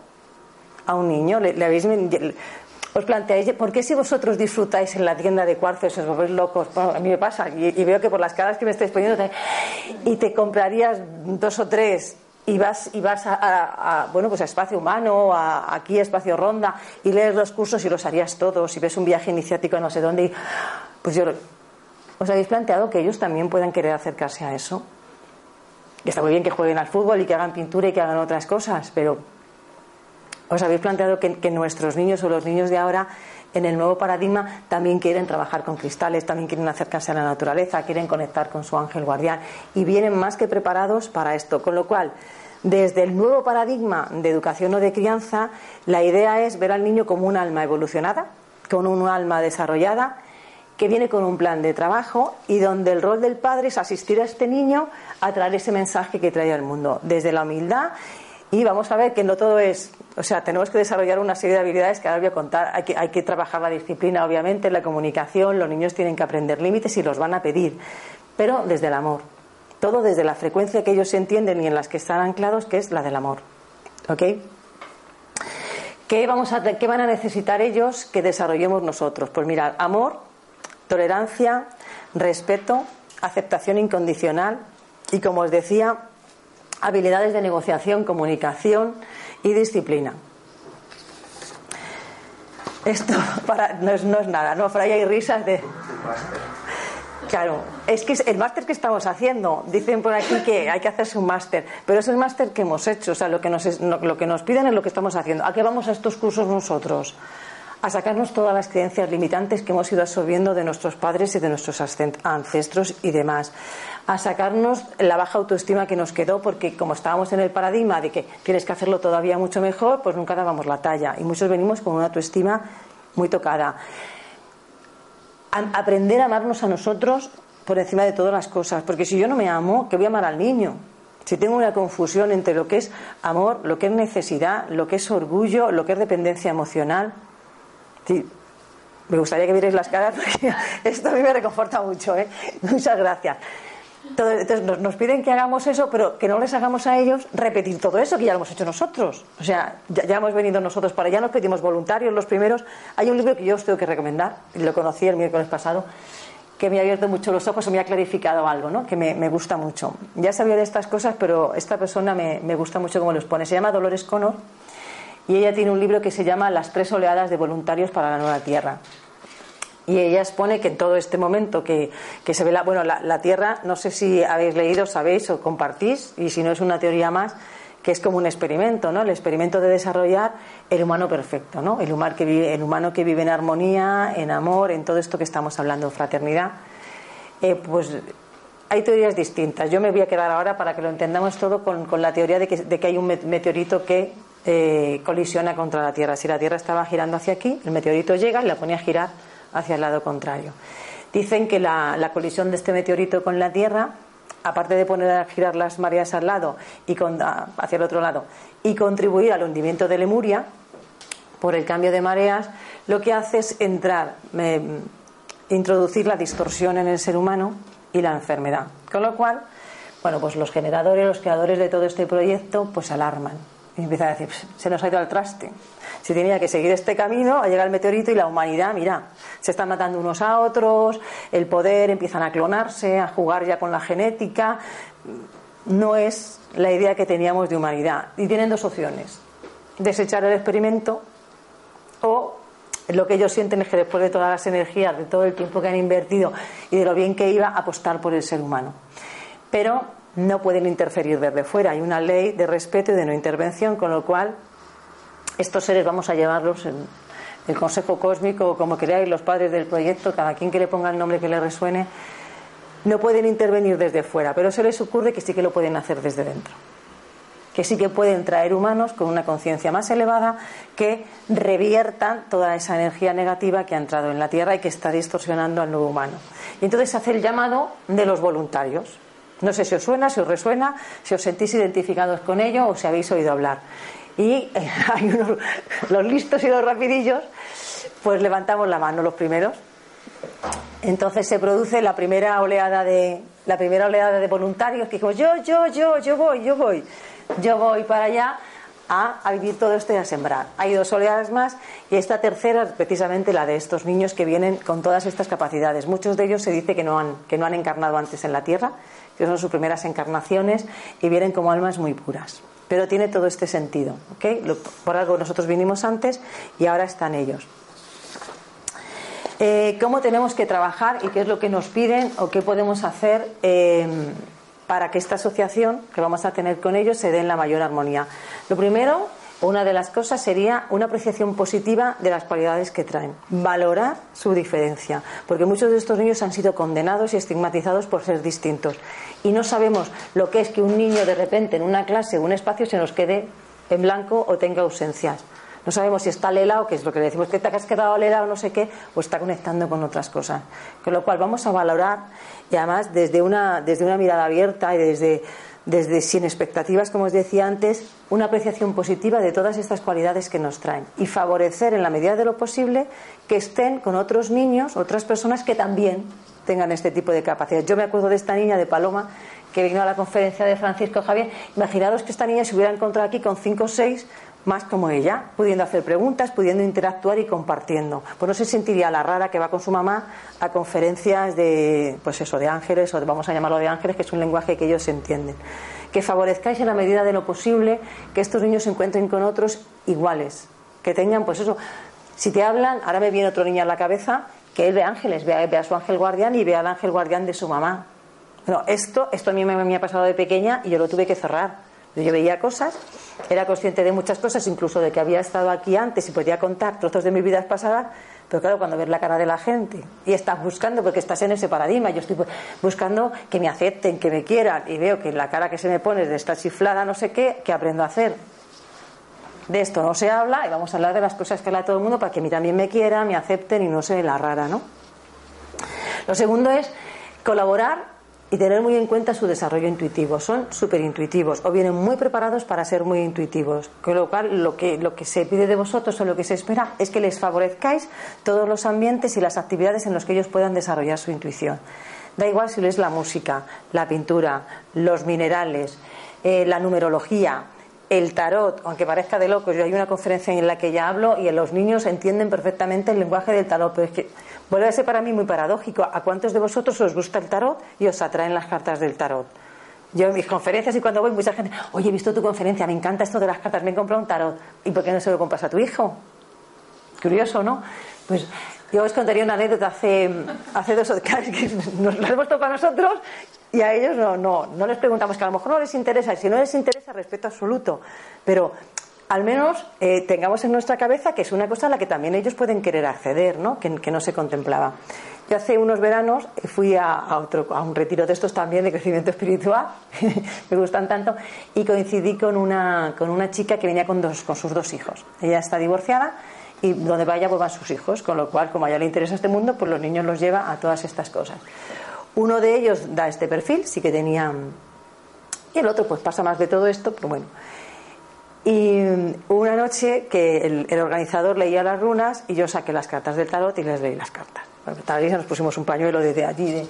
A un niño? ¿Le, habéis, os planteáis, ¿por qué si vosotros disfrutáis en la tienda de cuarzos os volvéis locos? a mí me pasa y, veo que por las caras que me estáis poniendo y te comprarías dos o tres y vas y vas a, bueno pues a espacio humano a, aquí a espacio ronda y lees los cursos y los harías todos y ves un viaje iniciático no sé dónde y pues yo os habéis planteado que ellos también puedan querer acercarse a eso y está muy bien que jueguen al fútbol y que hagan pintura y que hagan otras cosas pero ¿Os habéis planteado que, nuestros niños o los niños de ahora en el nuevo paradigma también quieren trabajar con cristales, también quieren acercarse a la naturaleza, quieren conectar con su ángel guardián y vienen más que preparados para esto. Con lo cual, desde el nuevo paradigma de educación o de crianza, la idea es ver al niño como un alma evolucionada, con un alma desarrollada, que viene con un plan de trabajo y donde el rol del padre es asistir a este niño a traer ese mensaje que trae al mundo, desde la humildad y vamos a ver que no todo es, o sea, tenemos que desarrollar una serie de habilidades que ahora voy a contar. Hay que, hay que trabajar la disciplina, obviamente, la comunicación, los niños tienen que aprender límites y los van a pedir, pero desde el amor. Todo desde la frecuencia que ellos entienden y en las que están anclados, que es la del amor. ¿Ok? ¿Qué, vamos a, ¿Qué van a necesitar ellos que desarrollemos nosotros? Pues mirad, amor, tolerancia, respeto, aceptación incondicional y, como os decía, habilidades de negociación, comunicación y disciplina. Esto para, no, es, no es nada, ¿no? Por ahí hay risas de... Claro, es que el máster que estamos haciendo, dicen por aquí que hay que hacerse un máster, pero es el máster que hemos hecho, o sea, lo que, nos, lo que nos piden es lo que estamos haciendo. ¿A qué vamos a estos cursos nosotros? A sacarnos todas las creencias limitantes que hemos ido absorbiendo de nuestros padres y de nuestros ancestros y demás, a sacarnos la baja autoestima que nos quedó porque como estábamos en el paradigma de que tienes que hacerlo todavía mucho mejor, pues nunca dábamos la talla y muchos venimos con una autoestima muy tocada. aprender a amarnos a nosotros por encima de todas las cosas, porque si yo no me amo, ¿qué voy a amar al niño? Si tengo una confusión entre lo que es amor, lo que es necesidad, lo que es orgullo, lo que es dependencia emocional, Me gustaría que vierais las caras porque esto a mí me reconforta mucho. ¿eh? Muchas gracias. Entonces nos, piden que hagamos eso, pero que no les hagamos a ellos repetir todo eso que ya lo hemos hecho nosotros. O sea, ya, hemos venido nosotros para allá, nos pedimos voluntarios los primeros. Hay un libro que yo os tengo que recomendar, lo conocí el miércoles pasado, que me ha abierto mucho los ojos y me ha clarificado algo, ¿no? que me, gusta mucho. Ya sabía de estas cosas, pero esta persona me, me gusta mucho cómo los pone. Se llama Dolores Connor y ella tiene un libro que se llama Las tres oleadas de voluntarios para la nueva tierra. Y ella expone que en todo este momento que, se ve la, bueno, la, Tierra, no sé si habéis leído, sabéis o compartís, y si no es una teoría más, que es como un experimento, ¿no? El experimento de desarrollar el humano perfecto, ¿no? El humano que vive, el humano que vive en armonía, en amor, en todo esto que estamos hablando, fraternidad. Eh, pues hay teorías distintas. Yo me voy a quedar ahora para que lo entendamos todo con, la teoría de que, de que hay un meteorito que eh, colisiona contra la Tierra. Si la Tierra estaba girando hacia aquí, el meteorito llega y la pone a girar hacia el lado contrario. Dicen que la, colisión de este meteorito con la Tierra, aparte de poner a girar las mareas al lado y hacia el otro lado y contribuir al hundimiento de Lemuria por el cambio de mareas, lo que hace es entrar, introducir la distorsión en el ser humano y la enfermedad. Con lo cual, bueno, pues los generadores, los creadores de todo este proyecto, pues alarman Y empieza a decir, se nos ha ido al traste. Si tenía que seguir este camino, ha llegado el meteorito y la humanidad, mira, se están matando unos a otros, el poder, empiezan a clonarse, a jugar ya con la genética. No es la idea que teníamos de humanidad. Y tienen dos opciones. Desechar el experimento o lo que ellos sienten es que después de todas las energías, de todo el tiempo que han invertido y de lo bien que iba, apostar por el ser humano. Pero no pueden interferir desde fuera. Hay una ley de respeto y de no intervención, con lo cual estos seres vamos a llevarlos en el Consejo Cósmico, como queráis, los padres del proyecto, cada quien que le ponga el nombre que le resuene, no pueden intervenir desde fuera, pero se les ocurre que sí que lo pueden hacer desde dentro. Que sí que pueden traer humanos con una conciencia más elevada que reviertan toda esa energía negativa que ha entrado en la Tierra y que está distorsionando al nuevo humano. Y entonces hace el llamado de los voluntarios. No sé si os suena, si os resuena, si os sentís identificados con ello o si habéis oído hablar. Y eh, hay unos, los listos y los rapidillos, pues levantamos la mano los primeros. Entonces se produce la primera oleada de la primera oleada de voluntarios que dijo yo, yo, yo, yo voy, yo voy, yo voy para allá a, vivir todo esto y a sembrar. Hay dos oleadas más y esta tercera es precisamente la de estos niños que vienen con todas estas capacidades. Muchos de ellos se dice que no han, que no han encarnado antes en la Tierra, que son sus primeras encarnaciones y vienen como almas muy puras. Pero tiene todo este sentido. Por algo nosotros vinimos antes y ahora están ellos. Eh, ¿Cómo tenemos que trabajar y qué es lo que nos piden o qué podemos hacer eh, para que esta asociación que vamos a tener con ellos se dé en la mayor armonía? Lo primero, una de las cosas sería una apreciación positiva de las cualidades que traen, valorar su diferencia, porque muchos de estos niños han sido condenados y estigmatizados por ser distintos y no sabemos lo que es que un niño de repente en una clase o un espacio se nos quede en blanco o tenga ausencias. No sabemos si está lela o que es lo que le decimos que te has quedado lela o no sé qué, o está conectando con otras cosas. Con lo cual vamos a valorar y además desde una, desde una mirada abierta y desde, desde sin expectativas, como os decía antes, una apreciación positiva de todas estas cualidades que nos traen y favorecer en la medida de lo posible que estén con otros niños, otras personas que también tengan este tipo de capacidad. Yo me acuerdo de esta niña de Paloma que vino a la conferencia de Francisco Javier. Imaginaros que esta niña se hubiera encontrado aquí con cinco o seis más como ella, pudiendo hacer preguntas, pudiendo interactuar y compartiendo. Pues no se sentiría la rara que va con su mamá a conferencias de, pues eso, de ángeles, o vamos a llamarlo de ángeles, que es un lenguaje que ellos entienden. Que favorezcáis en la medida de lo posible que estos niños se encuentren con otros iguales, que tengan, pues eso, si te hablan, ahora me viene otro niño a la cabeza, que él ve ángeles, ve a, su ángel guardián y ve al ángel guardián de su mamá. Bueno, esto, esto a mí me ha pasado de pequeña y yo lo tuve que cerrar yo veía cosas, era consciente de muchas cosas, incluso de que había estado aquí antes y podía contar trozos de mi vida pasada, pero claro, cuando ves la cara de la gente y estás buscando, porque estás en ese paradigma, yo estoy buscando que me acepten, que me quieran, y veo que la cara que se me pone es de esta chiflada, no sé qué, ¿qué aprendo a hacer? De esto no se habla y vamos a hablar de las cosas que habla todo el mundo para que a mí también me quieran, me acepten y no se la rara, ¿no? Lo segundo es colaborar y tener muy en cuenta su desarrollo intuitivo. Son súper intuitivos o vienen muy preparados para ser muy intuitivos. Con lo cual, lo que, lo que se pide de vosotros o lo que se espera es que les favorezcáis todos los ambientes y las actividades en los que ellos puedan desarrollar su intuición. Da igual si es la música, la pintura, los minerales, eh, la numerología, el tarot, aunque parezca de locos, yo hay una conferencia en la que ya hablo y los niños entienden perfectamente el lenguaje del tarot, pero es que vuelve a ser para mí muy paradójico. ¿A cuántos de vosotros os gusta el tarot y os atraen las cartas del tarot? Yo en mis conferencias y cuando voy, mucha gente, oye, he visto tu conferencia, me encanta esto de las cartas, me he comprado un tarot. ¿Y por qué no se lo compras a tu hijo? Curioso, ¿no? Pues yo os contaría una anécdota hace, hace dos o tres que nos la hemos tocado a nosotros y a ellos no, no, no les preguntamos, que a lo mejor no les interesa, y si no les interesa, respeto absoluto. Pero al menos eh, tengamos en nuestra cabeza que es una cosa a la que también ellos pueden querer acceder, ¿no? Que, no se contemplaba. Yo hace unos veranos fui a, otro, a un retiro de estos también de crecimiento espiritual, me gustan tanto, y coincidí con una, con una chica que venía con, dos, con sus dos hijos. Ella está divorciada y donde vaya pues van sus hijos, con lo cual, como a ella le interesa este mundo, pues los niños los lleva a todas estas cosas. Uno de ellos da este perfil, sí que tenía... Y el otro pues pasa más de todo esto, pero bueno. Y una noche que el, organizador leía las runas y yo saqué las cartas del tarot y les leí las cartas. Tal vez nos pusimos un pañuelo desde allí. De...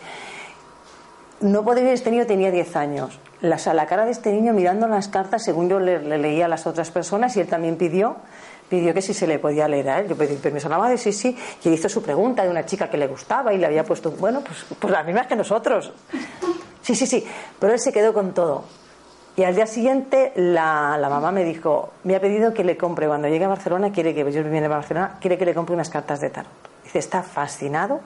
No podría este niño tenía 10 años. la, cara de este niño mirando las cartas según yo le, leía a las otras personas y él también pidió pidió que si se le podía leer a él. Yo pedí permiso a la madre, sí, sí. Y hizo su pregunta de una chica que le gustaba y le había puesto, bueno, pues, pues las mismas que nosotros. Sí, sí, sí. Pero él se quedó con todo. Y al día siguiente la, mamá me dijo, me ha pedido que le compre, cuando llegue a Barcelona, quiere que yo viene a Barcelona, quiere que le compre unas cartas de tarot. Dice, está fascinado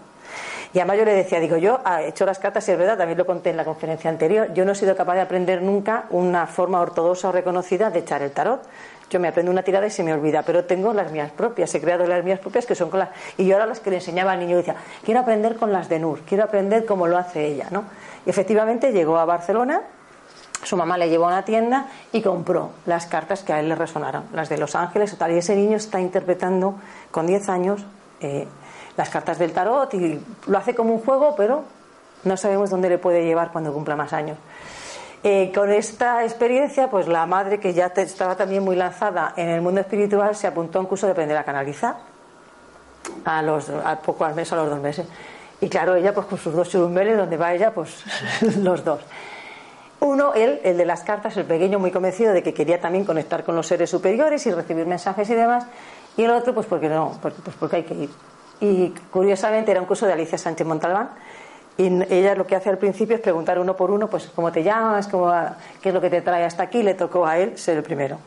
y además yo le decía, digo, yo he hecho las cartas y es verdad, también lo conté en la conferencia anterior, yo no he sido capaz de aprender nunca una forma ortodoxa o reconocida de echar el tarot. Yo me aprendo una tirada y se me olvida, pero tengo las mías propias, he creado las mías propias que son con las... Y yo era las que le enseñaba al niño, decía, quiero aprender con las de Nur, quiero aprender como lo hace ella, ¿no? Y efectivamente llegó a Barcelona, su mamá le llevó a una tienda y compró las cartas que a él le resonaron, las de Los Ángeles tal. Y ese niño está interpretando con 10 años eh, las cartas del tarot y lo hace como un juego, pero no sabemos dónde le puede llevar cuando cumpla más años. Eh, con esta experiencia, pues la madre, que ya estaba también muy lanzada en el mundo espiritual, se apuntó a un curso de aprender a canalizar a los a poco al mes, a los dos meses. Y claro, ella pues con sus dos churumbeles, donde va ella, pues los dos. Uno, él, el de las cartas, el pequeño, muy convencido de que quería también conectar con los seres superiores y recibir mensajes y demás. Y el otro, pues porque no, pues porque hay que ir. Y curiosamente era un curso de Alicia Sánchez Montalbán. Y ella lo que hace al principio es preguntar uno por uno, pues cómo te llamas, ¿Cómo, qué es lo que te trae hasta aquí. Le tocó a él ser el primero,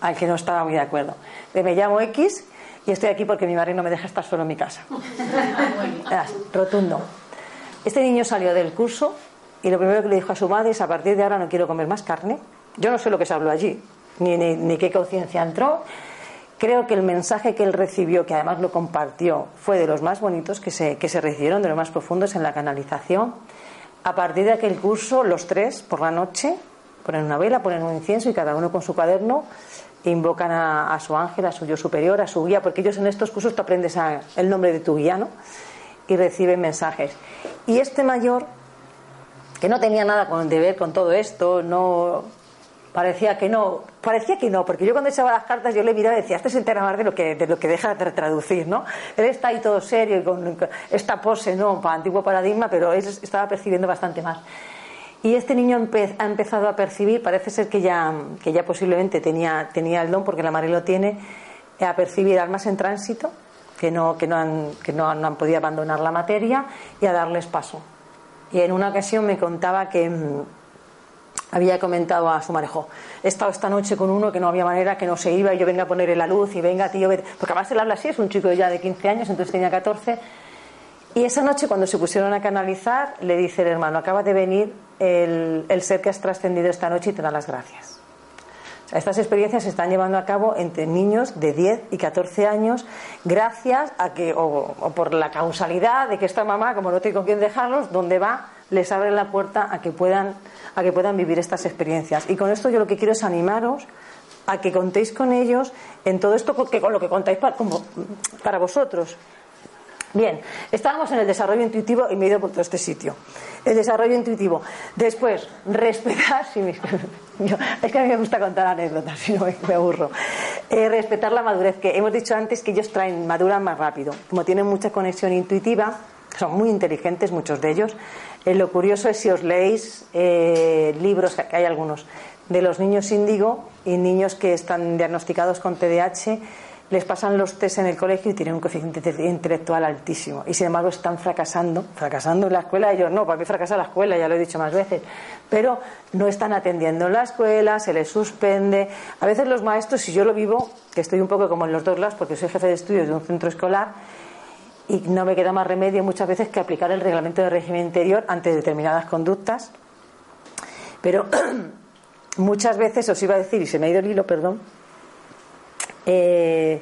al que no estaba muy de acuerdo. Me llamo X y estoy aquí porque mi madre no me deja estar solo en mi casa. rotundo. Este niño salió del curso y lo primero que le dijo a su madre es a partir de ahora no quiero comer más carne. Yo no sé lo que se habló allí, ni, ni, qué conciencia entró, Creo que el mensaje que él recibió, que además lo compartió, fue de los más bonitos que se, que se recibieron, de los más profundos en la canalización. A partir de aquel curso, los tres, por la noche, ponen una vela, ponen un incienso y cada uno con su cuaderno invocan a, su ángel, a su yo superior, a su guía, porque ellos en estos cursos tú aprendes el nombre de tu guía, ¿no? Y reciben mensajes. Y este mayor, que no tenía nada con, de ver con todo esto, no parecía que no, parecía que no, porque yo cuando echaba las cartas yo le miraba y decía, este es el tema de lo que, de lo que deja de traducir, ¿no? Él está ahí todo serio con esta pose, ¿no? Para antiguo paradigma, pero él estaba percibiendo bastante más. Y este niño ha empezado a percibir, parece ser que ya, que ya posiblemente tenía, tenía el don, porque la madre lo tiene, a percibir almas en tránsito, que no, que no, han, que no han podido abandonar la materia, y a darles paso. Y en una ocasión me contaba que había comentado a su marejo, he estado esta noche con uno que no había manera, que no se iba y yo venga a ponerle la luz y venga, tío, porque además él habla así, es un chico ya de 15 años, entonces tenía 14. Y esa noche cuando se pusieron a canalizar, le dice el hermano, acaba de venir el, el ser que has trascendido esta noche y te da las gracias. Estas experiencias se están llevando a cabo entre niños de 10 y 14 años, gracias a que, o, o por la causalidad de que esta mamá, como no tiene con quién dejarlos, donde va, les abre la puerta a que puedan a que puedan vivir estas experiencias. Y con esto yo lo que quiero es animaros a que contéis con ellos en todo esto que, con lo que contáis para, para vosotros. Bien, estábamos en el desarrollo intuitivo y me he ido por todo este sitio. El desarrollo intuitivo. Después, respetar. es que a mí me gusta contar anécdotas, si no me, aburro. Eh, respetar la madurez, que hemos dicho antes que ellos traen, maduran más rápido. Como tienen mucha conexión intuitiva, son muy inteligentes muchos de ellos, eh, lo curioso es si os leéis eh, libros, que hay algunos, de los niños índigo y niños que están diagnosticados con TDAH, les pasan los test en el colegio y tienen un coeficiente intelectual altísimo. Y sin embargo están fracasando, fracasando en la escuela. Ellos no, para mí fracasa la escuela, ya lo he dicho más veces. Pero no están atendiendo en la escuela, se les suspende. A veces los maestros, si yo lo vivo, que estoy un poco como en los dos lados, porque soy jefe de estudios de un centro escolar, y no me queda más remedio muchas veces que aplicar el reglamento de régimen interior ante determinadas conductas. Pero muchas veces os iba a decir, y se me ha ido el hilo, perdón, eh,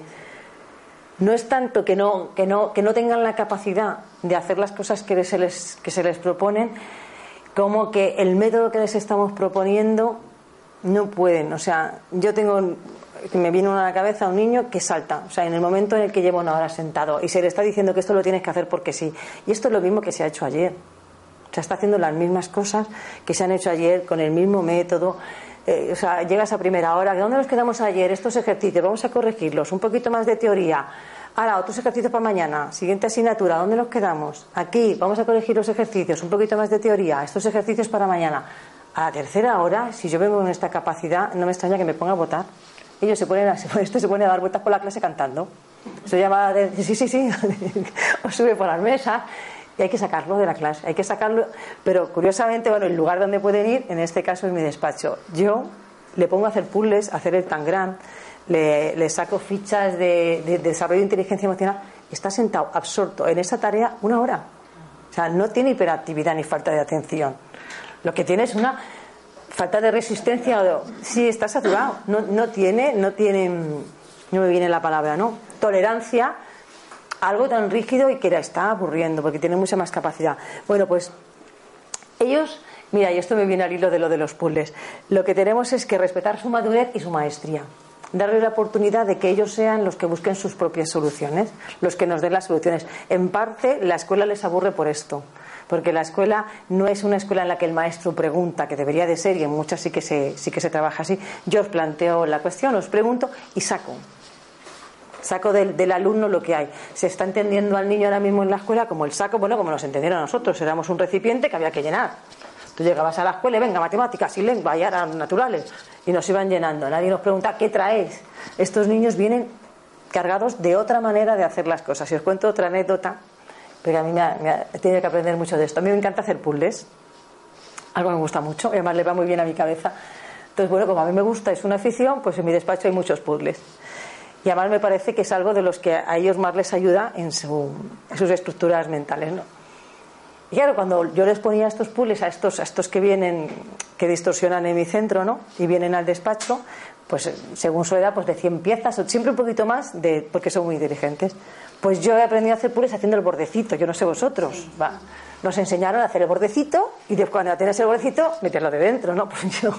no es tanto que no, que, no, que no tengan la capacidad de hacer las cosas que se, les, que se les proponen, como que el método que les estamos proponiendo no pueden. O sea, yo tengo me viene a la cabeza un niño que salta, o sea, en el momento en el que lleva una hora sentado y se le está diciendo que esto lo tienes que hacer porque sí. Y esto es lo mismo que se ha hecho ayer. O sea, está haciendo las mismas cosas que se han hecho ayer con el mismo método. Eh, o sea, llegas a primera hora, ¿de dónde nos quedamos ayer? Estos ejercicios, vamos a corregirlos, un poquito más de teoría. Ahora, otros ejercicios para mañana. Siguiente asignatura, ¿dónde nos quedamos? Aquí, vamos a corregir los ejercicios, un poquito más de teoría, estos ejercicios para mañana. a la tercera hora, si yo vengo con esta capacidad, no me extraña que me ponga a votar. Ellos se ponen a, este se pone a dar vueltas por la clase cantando. Se llama, de, sí, sí, sí, o sube por las mesas y hay que sacarlo de la clase, hay que sacarlo, pero curiosamente, bueno, el lugar donde pueden ir, en este caso es mi despacho. Yo le pongo a hacer puzzles, a hacer el tangram, le, le saco fichas de, de, desarrollo de inteligencia emocional, está sentado absorto en esa tarea una hora. O sea, no tiene hiperactividad ni falta de atención. Lo que tiene es una falta de resistencia. Sí, está saturado. No, no tiene, no tiene, no me viene la palabra, ¿no? Tolerancia algo tan rígido y que la está aburriendo porque tiene mucha más capacidad. Bueno, pues ellos, mira, y esto me viene al hilo de lo de los puzzles, lo que tenemos es que respetar su madurez y su maestría. Darle la oportunidad de que ellos sean los que busquen sus propias soluciones, los que nos den las soluciones. En parte, la escuela les aburre por esto, porque la escuela no es una escuela en la que el maestro pregunta, que debería de ser, y en muchas sí que se, sí que se trabaja así. Yo os planteo la cuestión, os pregunto y saco saco del, alumno lo que hay. Se está entendiendo al niño ahora mismo en la escuela como el saco, bueno, como nos entendieron a nosotros, éramos un recipiente que había que llenar. Tú llegabas a la escuela y venga, matemáticas y lengua, y eran naturales, y nos iban llenando. Nadie nos pregunta, ¿qué traes? Estos niños vienen cargados de otra manera de hacer las cosas. Y os cuento otra anécdota, porque a mí me, ha, que aprender mucho de esto. A mí me encanta hacer puzzles, algo me gusta mucho, además le va muy bien a mi cabeza. Entonces, bueno, como a mí me gusta, es una afición, pues en mi despacho hay muchos puzzles. Y además me parece que es algo de los que a ellos más les ayuda en, sus estructuras mentales. ¿no? Y claro, cuando yo les ponía estos puzzles a estos, a estos que vienen, que distorsionan en mi centro, ¿no? Y vienen al despacho, pues según su edad, pues de 100 piezas, o siempre un poquito más, de, porque son muy inteligentes. Pues yo he aprendido a hacer puzzles haciendo el bordecito, yo no sé vosotros. Va. Nos enseñaron a hacer el bordecito y después cuando tienes el bordecito, meterlo de dentro, ¿no? Pues yo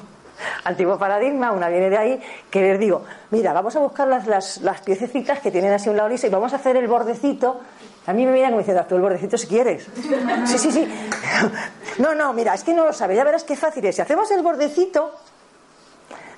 antiguo paradigma, una viene de ahí, que les digo, mira, vamos a buscar las, las, las piececitas que tienen así un lado y vamos a hacer el bordecito. A mí me miran como diciendo, tú el bordecito si quieres. Sí, sí, sí. No, no, mira, es que no lo sabe, ya verás qué fácil es. Si hacemos el bordecito,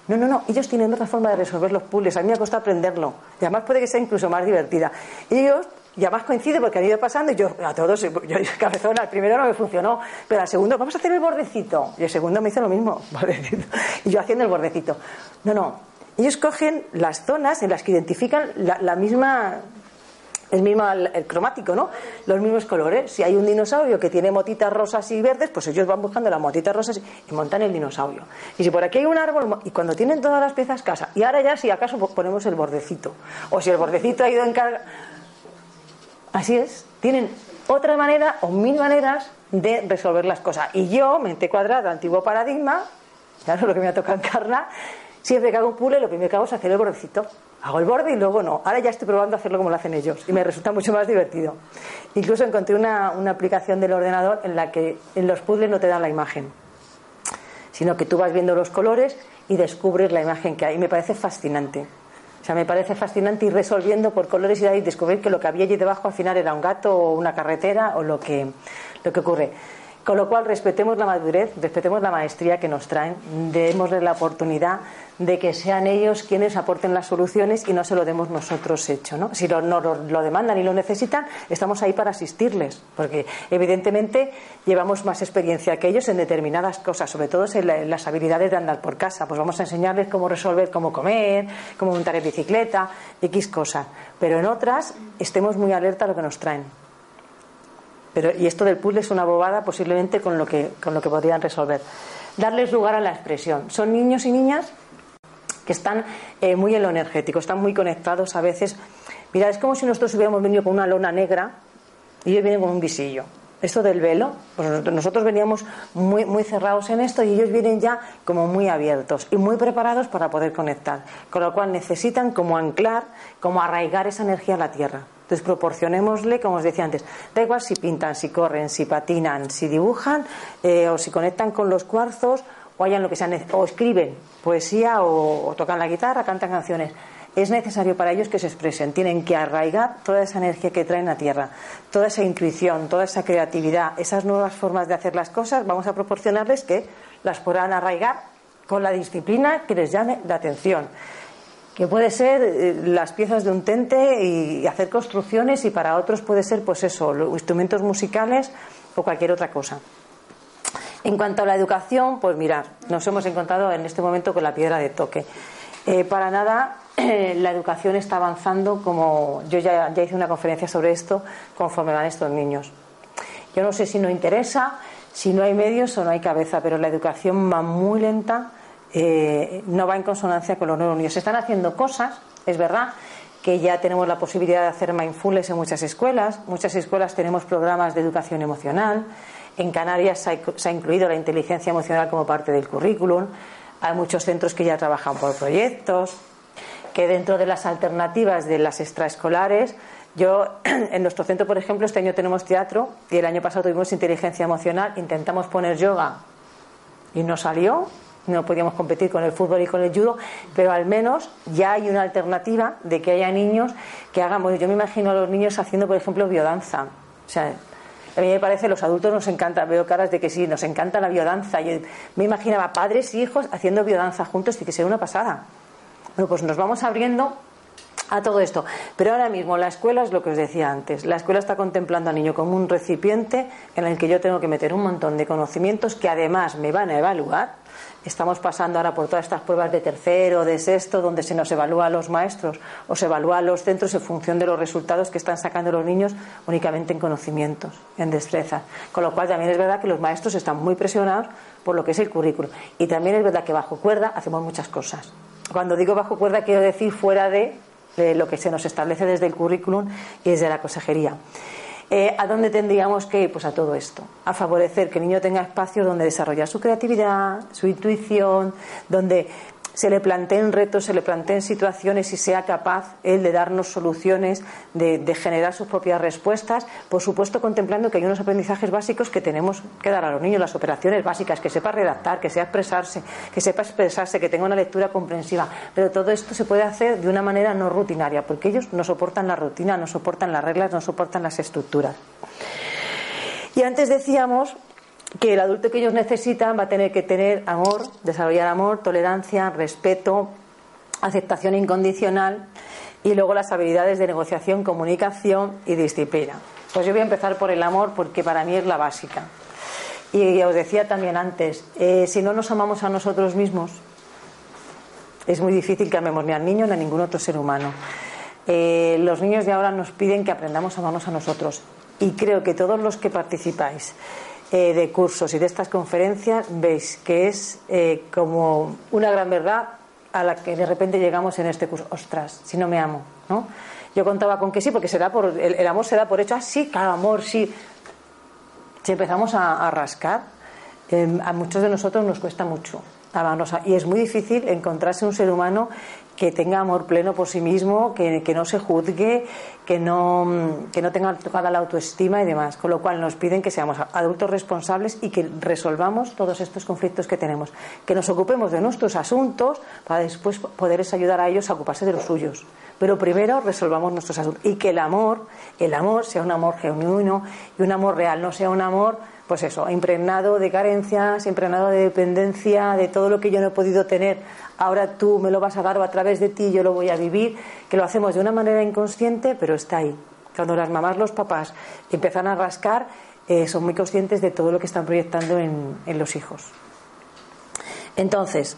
no, no, no. Ellos tienen otra forma de resolver los puzzles. A mí me ha costado aprenderlo. Y además puede que sea incluso más divertida. Ellos y además coincide porque han ido pasando y yo a todos, yo cabezona, el primero no me funcionó, pero al segundo, vamos a hacer el bordecito. Y el segundo me hizo lo mismo, Y yo haciendo el bordecito. No, no. Ellos cogen las zonas en las que identifican la, misma el mismo el, cromático, ¿no? Los mismos colores. Si hay un dinosaurio que tiene motitas rosas y verdes, pues ellos van buscando las motitas rosas y montan el dinosaurio. Y si por aquí hay un árbol, y cuando tienen todas las piezas casa, y ahora ya si acaso ponemos el bordecito, o si el bordecito ha ido en carga, Así es, tienen otra manera o mil maneras de resolver las cosas. Y yo, mente cuadrada, antiguo paradigma, claro, lo que me ha tocado encarnar, siempre que hago un puzzle, lo primero que hago es hacer el bordecito. Hago el borde y luego no. Ahora ya estoy probando hacerlo como lo hacen ellos y me resulta mucho más divertido. Incluso encontré una, una aplicación del ordenador en la que en los puzzles no te dan la imagen, sino que tú vas viendo los colores y descubres la imagen que hay. Me parece fascinante. Sea, me parece fascinante ir resolviendo por colores y descubrir que lo que había allí debajo al final era un gato o una carretera o lo que, lo que ocurre. Con lo cual, respetemos la madurez, respetemos la maestría que nos traen, démosle la oportunidad de que sean ellos quienes aporten las soluciones y no se lo demos nosotros hecho. ¿no? Si lo, no, lo, demandan y lo necesitan, estamos ahí para asistirles, porque evidentemente llevamos más experiencia que ellos en determinadas cosas, sobre todo en, las habilidades de andar por casa. Pues vamos a enseñarles cómo resolver, cómo comer, cómo montar en bicicleta, X cosas. Pero en otras, estemos muy alerta a lo que nos traen. Pero, y esto del puzzle es una bobada posiblemente con lo que, con lo que podrían resolver. Darles lugar a la expresión. Son niños y niñas que están eh, muy en lo energético, están muy conectados a veces. Mira, es como si nosotros hubiéramos venido con una lona negra y ellos vienen con un visillo. Esto del velo, pues nosotros veníamos muy, muy cerrados en esto y ellos vienen ya como muy abiertos y muy preparados para poder conectar. Con lo cual necesitan como anclar, como arraigar esa energía a la tierra. Entonces proporcionémosle, como os decía antes, da igual si pintan, si corren, si patinan, si dibujan eh, o si conectan con los cuarzos o hayan lo que sea, o escriben poesía o, tocan la guitarra, cantan canciones. Es necesario para ellos que se expresen, tienen que arraigar toda esa energía que traen a tierra, toda esa intuición, toda esa creatividad, esas nuevas formas de hacer las cosas, vamos a proporcionarles que las puedan arraigar con la disciplina que les llame la atención que puede ser eh, las piezas de un tente y hacer construcciones y para otros puede ser pues eso, instrumentos musicales o cualquier otra cosa. En cuanto a la educación, pues mirar, nos hemos encontrado en este momento con la piedra de toque. Eh, para nada la educación está avanzando como yo ya, ya hice una conferencia sobre esto conforme van estos niños. Yo no sé si no interesa, si no hay medios o no hay cabeza, pero la educación va muy lenta, eh, no va en consonancia con los nuevos niños. Se están haciendo cosas, es verdad, que ya tenemos la posibilidad de hacer mindfulness en muchas escuelas. Muchas escuelas tenemos programas de educación emocional. En Canarias se ha, incluido la inteligencia emocional como parte del currículum. Hay muchos centros que ya trabajan por proyectos. Que dentro de las alternativas de las extraescolares, yo en nuestro centro, por ejemplo, este año tenemos teatro y el año pasado tuvimos inteligencia emocional. Intentamos poner yoga y no salió no podíamos competir con el fútbol y con el judo, pero al menos ya hay una alternativa de que haya niños que hagan, bueno, yo me imagino a los niños haciendo, por ejemplo, biodanza. O sea, a mí me parece, los adultos nos encanta, veo caras de que sí, nos encanta la biodanza. Yo me imaginaba padres y hijos haciendo biodanza juntos y que sería una pasada. Bueno, pues nos vamos abriendo a todo esto. Pero ahora mismo la escuela es lo que os decía antes. La escuela está contemplando al niño como un recipiente en el que yo tengo que meter un montón de conocimientos que además me van a evaluar Estamos pasando ahora por todas estas pruebas de tercero, de sexto, donde se nos evalúa a los maestros o se evalúa a los centros en función de los resultados que están sacando los niños únicamente en conocimientos, en destrezas. Con lo cual también es verdad que los maestros están muy presionados por lo que es el currículum. Y también es verdad que bajo cuerda hacemos muchas cosas. Cuando digo bajo cuerda quiero decir fuera de, lo que se nos establece desde el currículum y desde la consejería. Eh, ¿A dónde tendríamos que ir? Pues a todo esto, a favorecer que el niño tenga espacios donde desarrollar su creatividad, su intuición, donde se le planteen retos, se le planteen situaciones y sea capaz él de darnos soluciones, de, generar sus propias respuestas, por supuesto contemplando que hay unos aprendizajes básicos que tenemos que dar a los niños, las operaciones básicas, que sepa redactar, que sepa expresarse, que sepa expresarse, que tenga una lectura comprensiva, pero todo esto se puede hacer de una manera no rutinaria, porque ellos no soportan la rutina, no soportan las reglas, no soportan las estructuras. Y antes decíamos que el adulto que ellos necesitan va a tener que tener amor, desarrollar amor, tolerancia, respeto, aceptación incondicional y luego las habilidades de negociación, comunicación y disciplina. Pues yo voy a empezar por el amor porque para mí es la básica. Y os decía también antes, eh, si no nos amamos a nosotros mismos, es muy difícil que amemos ni al niño ni a ningún otro ser humano. Eh, los niños de ahora nos piden que aprendamos a amarnos a nosotros. Y creo que todos los que participáis eh, de cursos y de estas conferencias veis que es eh, como una gran verdad a la que de repente llegamos en este curso. Ostras, si no me amo, ¿no? Yo contaba con que sí, porque será por, el, amor se da por hecho, ah, sí, claro, amor, sí. Si empezamos a, rascar, em, a muchos de nosotros nos cuesta mucho. Y es muy difícil encontrarse un ser humano que tenga amor pleno por sí mismo, que, no se juzgue, que no, que no tenga tocada la autoestima y demás. Con lo cual nos piden que seamos adultos responsables y que resolvamos todos estos conflictos que tenemos. Que nos ocupemos de nuestros asuntos para después poderles ayudar a ellos a ocuparse de los suyos. Pero primero resolvamos nuestros asuntos. Y que el amor, el amor sea un amor genuino y un amor real, no sea un amor pues eso, impregnado de carencias, impregnado de dependencia, de todo lo que yo no he podido tener, ahora tú me lo vas a dar o a través de ti yo lo voy a vivir, que lo hacemos de una manera inconsciente, pero está ahí. Cuando las mamás, los papás empiezan a rascar, eh, son muy conscientes de todo lo que están proyectando en, los hijos. Entonces,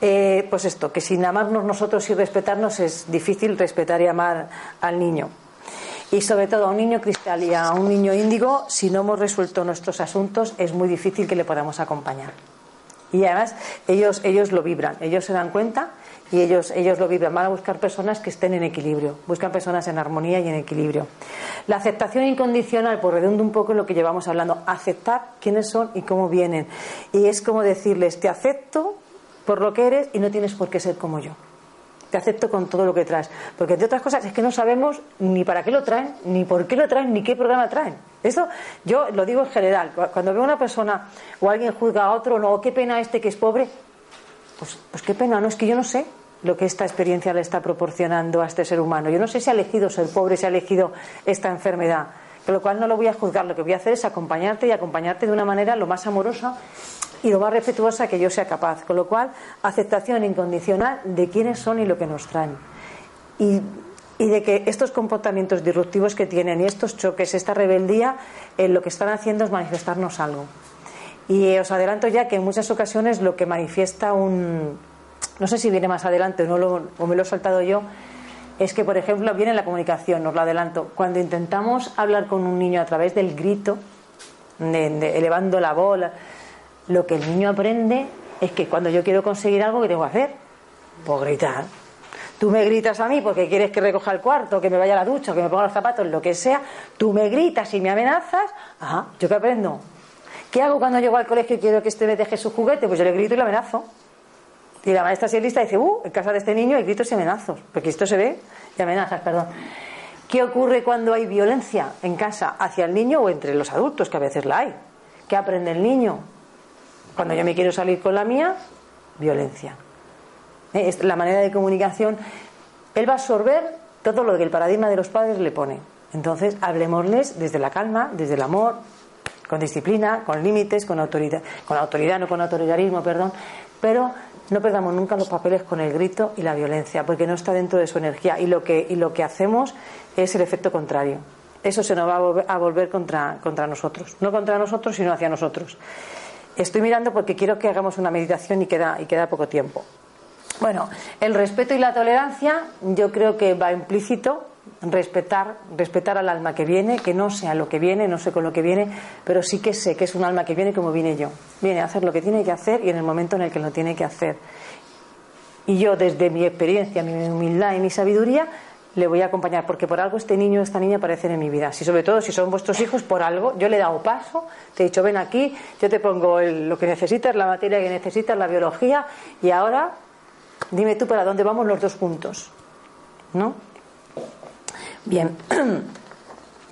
eh, pues esto, que sin amarnos nosotros y respetarnos es difícil respetar y amar al niño y sobre todo a un niño cristal y a un niño índigo, si no hemos resuelto nuestros asuntos, es muy difícil que le podamos acompañar. Y además ellos, ellos lo vibran, ellos se dan cuenta y ellos, ellos lo vibran. Van a buscar personas que estén en equilibrio, buscan personas en armonía y en equilibrio. La aceptación incondicional, por redondo un poco en lo que llevamos hablando, aceptar quiénes son y cómo vienen. Y es como decirles, te acepto por lo que eres y no tienes por qué ser como yo te acepto con todo lo que traes. Porque entre otras cosas es que no sabemos ni para qué lo traen, ni por qué lo traen, ni qué programa traen. Esto yo lo digo en general. Cuando veo a una persona o alguien juzga a otro, no, qué pena este que es pobre, pues, pues qué pena, no es que yo no sé lo que esta experiencia le está proporcionando a este ser humano. Yo no sé si ha elegido ser pobre, si ha elegido esta enfermedad. Con lo cual no lo voy a juzgar, lo que voy a hacer es acompañarte y acompañarte de una manera lo más amorosa y lo más respetuosa que yo sea capaz. Con lo cual, aceptación incondicional de quiénes son y lo que nos traen. Y, de que estos comportamientos disruptivos que tienen y estos choques, esta rebeldía, eh, lo que están haciendo es manifestarnos algo. Y os adelanto ya que en muchas ocasiones lo que manifiesta un, no sé si viene más adelante o, no lo, o me lo he saltado yo, es que, por ejemplo, viene la comunicación, os lo adelanto, cuando intentamos hablar con un niño a través del grito, elevando la bola, lo que el niño aprende es que cuando yo quiero conseguir algo, ¿qué tengo que hacer? Pues gritar. Tú me gritas a mí porque quieres que recoja el cuarto, que me vaya a la ducha, que me ponga los zapatos, lo que sea. Tú me gritas y me amenazas. Ajá, ¿yo qué aprendo? ¿Qué hago cuando llego al colegio y quiero que este me deje su juguete? Pues yo le grito y le amenazo. Y la maestra se lista y dice, uh, en casa de este niño hay gritos y amenazos. Porque esto se ve, y amenazas, perdón. ¿Qué ocurre cuando hay violencia en casa hacia el niño o entre los adultos, que a veces la hay? ¿Qué aprende el niño? Cuando yo me quiero salir con la mía, violencia. ¿Eh? Es la manera de comunicación. Él va a absorber todo lo que el paradigma de los padres le pone. Entonces, hablemosles desde la calma, desde el amor, con disciplina, con límites, con autoridad, con autoridad, no con autoritarismo, perdón, pero no perdamos nunca los papeles con el grito y la violencia, porque no está dentro de su energía y lo que, y lo que hacemos es el efecto contrario. Eso se nos va a volver, contra, contra nosotros, no contra nosotros, sino hacia nosotros. Estoy mirando porque quiero que hagamos una meditación y queda, y queda poco tiempo. Bueno, el respeto y la tolerancia yo creo que va implícito respetar, respetar al alma que viene, que no sea lo que viene, no sé con lo que viene, pero sí que sé que es un alma que viene como vine yo. Viene a hacer lo que tiene que hacer y en el momento en el que lo tiene que hacer. Y yo, desde mi experiencia, mi humildad y mi sabiduría, le voy a acompañar, porque por algo este niño o esta niña aparecen en mi vida. Si sobre todo si son vuestros hijos, por algo, yo le he dado paso, te he dicho, ven aquí, yo te pongo lo que necesitas, la materia que necesitas, la biología, y ahora dime tú para dónde vamos los dos juntos. ¿No? Bien,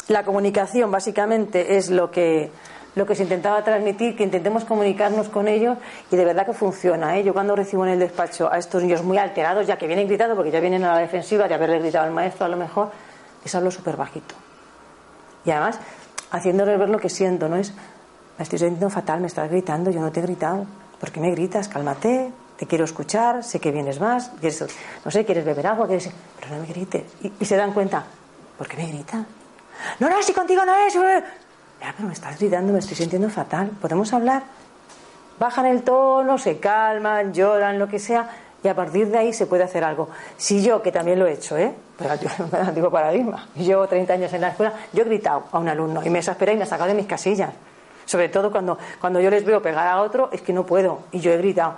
la comunicación básicamente es lo que, lo que se intentaba transmitir, que intentemos comunicarnos con ellos y de verdad que funciona. ¿eh? Yo cuando recibo en el despacho a estos niños muy alterados, ya que vienen gritando, porque ya vienen a la defensiva de haberle gritado al maestro a lo mejor, les hablo súper bajito. Y además, haciéndoles ver lo que siento, ¿no? Es, me estoy sintiendo fatal, me estás gritando, yo no te he gritado. ¿Por qué me gritas? Cálmate, te quiero escuchar, sé que vienes más, no sé, quieres beber agua, quieres... pero no me grites. y se dan cuenta, ¿Por qué me grita? No, no, si contigo no es. Pero me estás gritando, me estoy sintiendo fatal. ¿Podemos hablar? Bajan el tono, se calman, lloran, lo que sea, y a partir de ahí se puede hacer algo. Si yo, que también lo he hecho, ¿eh? Pero yo me antiguo paradigma. Llevo 30 años en la escuela, yo he gritado a un alumno y me exasperé y me ha sacado de mis casillas. Sobre todo cuando, cuando yo les veo pegar a otro, es que no puedo. Y yo he gritado.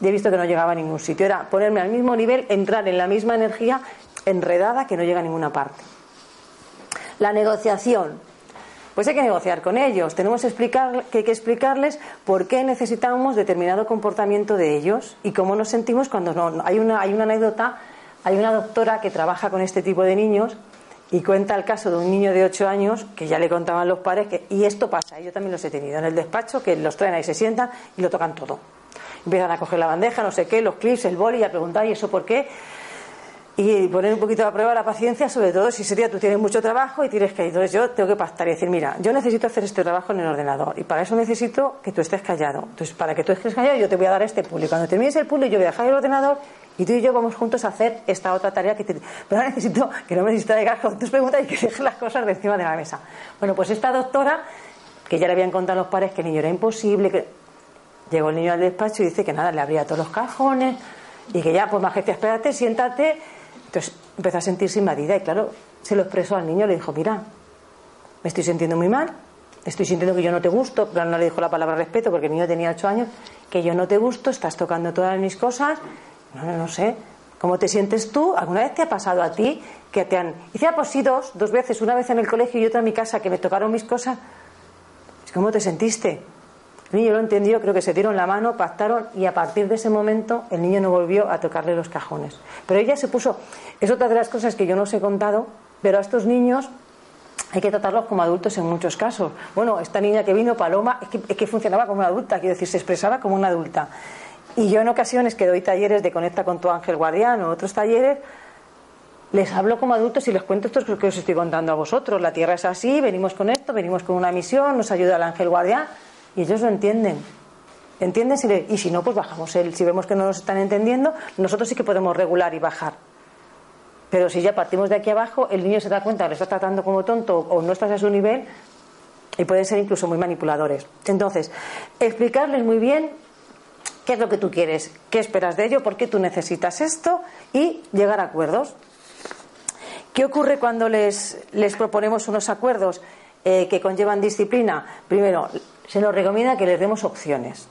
Y he visto que no llegaba a ningún sitio. Era ponerme al mismo nivel, entrar en la misma energía enredada que no llega a ninguna parte. La negociación. Pues hay que negociar con ellos. Tenemos que, explicar, que, hay que explicarles por qué necesitamos determinado comportamiento de ellos y cómo nos sentimos cuando no. Hay una, hay una anécdota, hay una doctora que trabaja con este tipo de niños y cuenta el caso de un niño de 8 años que ya le contaban los padres que, y esto pasa, yo también los he tenido en el despacho, que los traen ahí, se sientan y lo tocan todo. Empiezan a coger la bandeja, no sé qué, los clips, el boli y a preguntar, ¿y eso por qué? Y poner un poquito a prueba la paciencia, sobre todo si ese día tú tienes mucho trabajo y tienes que. Entonces yo tengo que pactar y decir, mira, yo necesito hacer este trabajo en el ordenador y para eso necesito que tú estés callado. Entonces, para que tú estés callado, yo te voy a dar este puzzle. Cuando termines el puzzle, yo voy a dejar el ordenador y tú y yo vamos juntos a hacer esta otra tarea que te... Pero necesito que no me distraigas con tus preguntas y que dejes las cosas de encima de la mesa. Bueno, pues esta doctora, que ya le habían contado a los padres que el niño era imposible, que llegó el niño al despacho y dice que nada, le abría todos los cajones y que ya, pues majestad, espérate, siéntate entonces empezó a sentirse invadida y claro, se lo expresó al niño, le dijo, mira, me estoy sintiendo muy mal, estoy sintiendo que yo no te gusto, pero no le dijo la palabra respeto porque el niño tenía ocho años, que yo no te gusto, estás tocando todas mis cosas, no, no, no sé, ¿cómo te sientes tú? ¿Alguna vez te ha pasado a ti que te han... Y dice, ah, pues sí, dos, dos veces, una vez en el colegio y otra en mi casa, que me tocaron mis cosas. ¿Cómo te sentiste? El niño lo entendió, creo que se dieron la mano, pactaron y a partir de ese momento el niño no volvió a tocarle los cajones. Pero ella se puso, es otra de las cosas que yo no os he contado, pero a estos niños hay que tratarlos como adultos en muchos casos. Bueno, esta niña que vino, Paloma, es que, funcionaba como una adulta, quiero decir, se expresaba como una adulta. Y yo en ocasiones que doy talleres de Conecta con tu ángel guardián o otros talleres, les hablo como adultos y les cuento esto que os estoy contando a vosotros. La tierra es así, venimos con esto, venimos con una misión, nos ayuda el ángel guardián. Y ellos lo entienden. ¿Entienden? Y si no, pues bajamos él. Si vemos que no nos están entendiendo, nosotros sí que podemos regular y bajar. Pero si ya partimos de aquí abajo, el niño se da cuenta que le estás tratando como tonto o no estás a su nivel, y pueden ser incluso muy manipuladores. Entonces, explicarles muy bien qué es lo que tú quieres, qué esperas de ello, por qué tú necesitas esto y llegar a acuerdos. ¿Qué ocurre cuando les, les proponemos unos acuerdos eh, que conllevan disciplina? Primero, se nos recomienda que les demos opciones.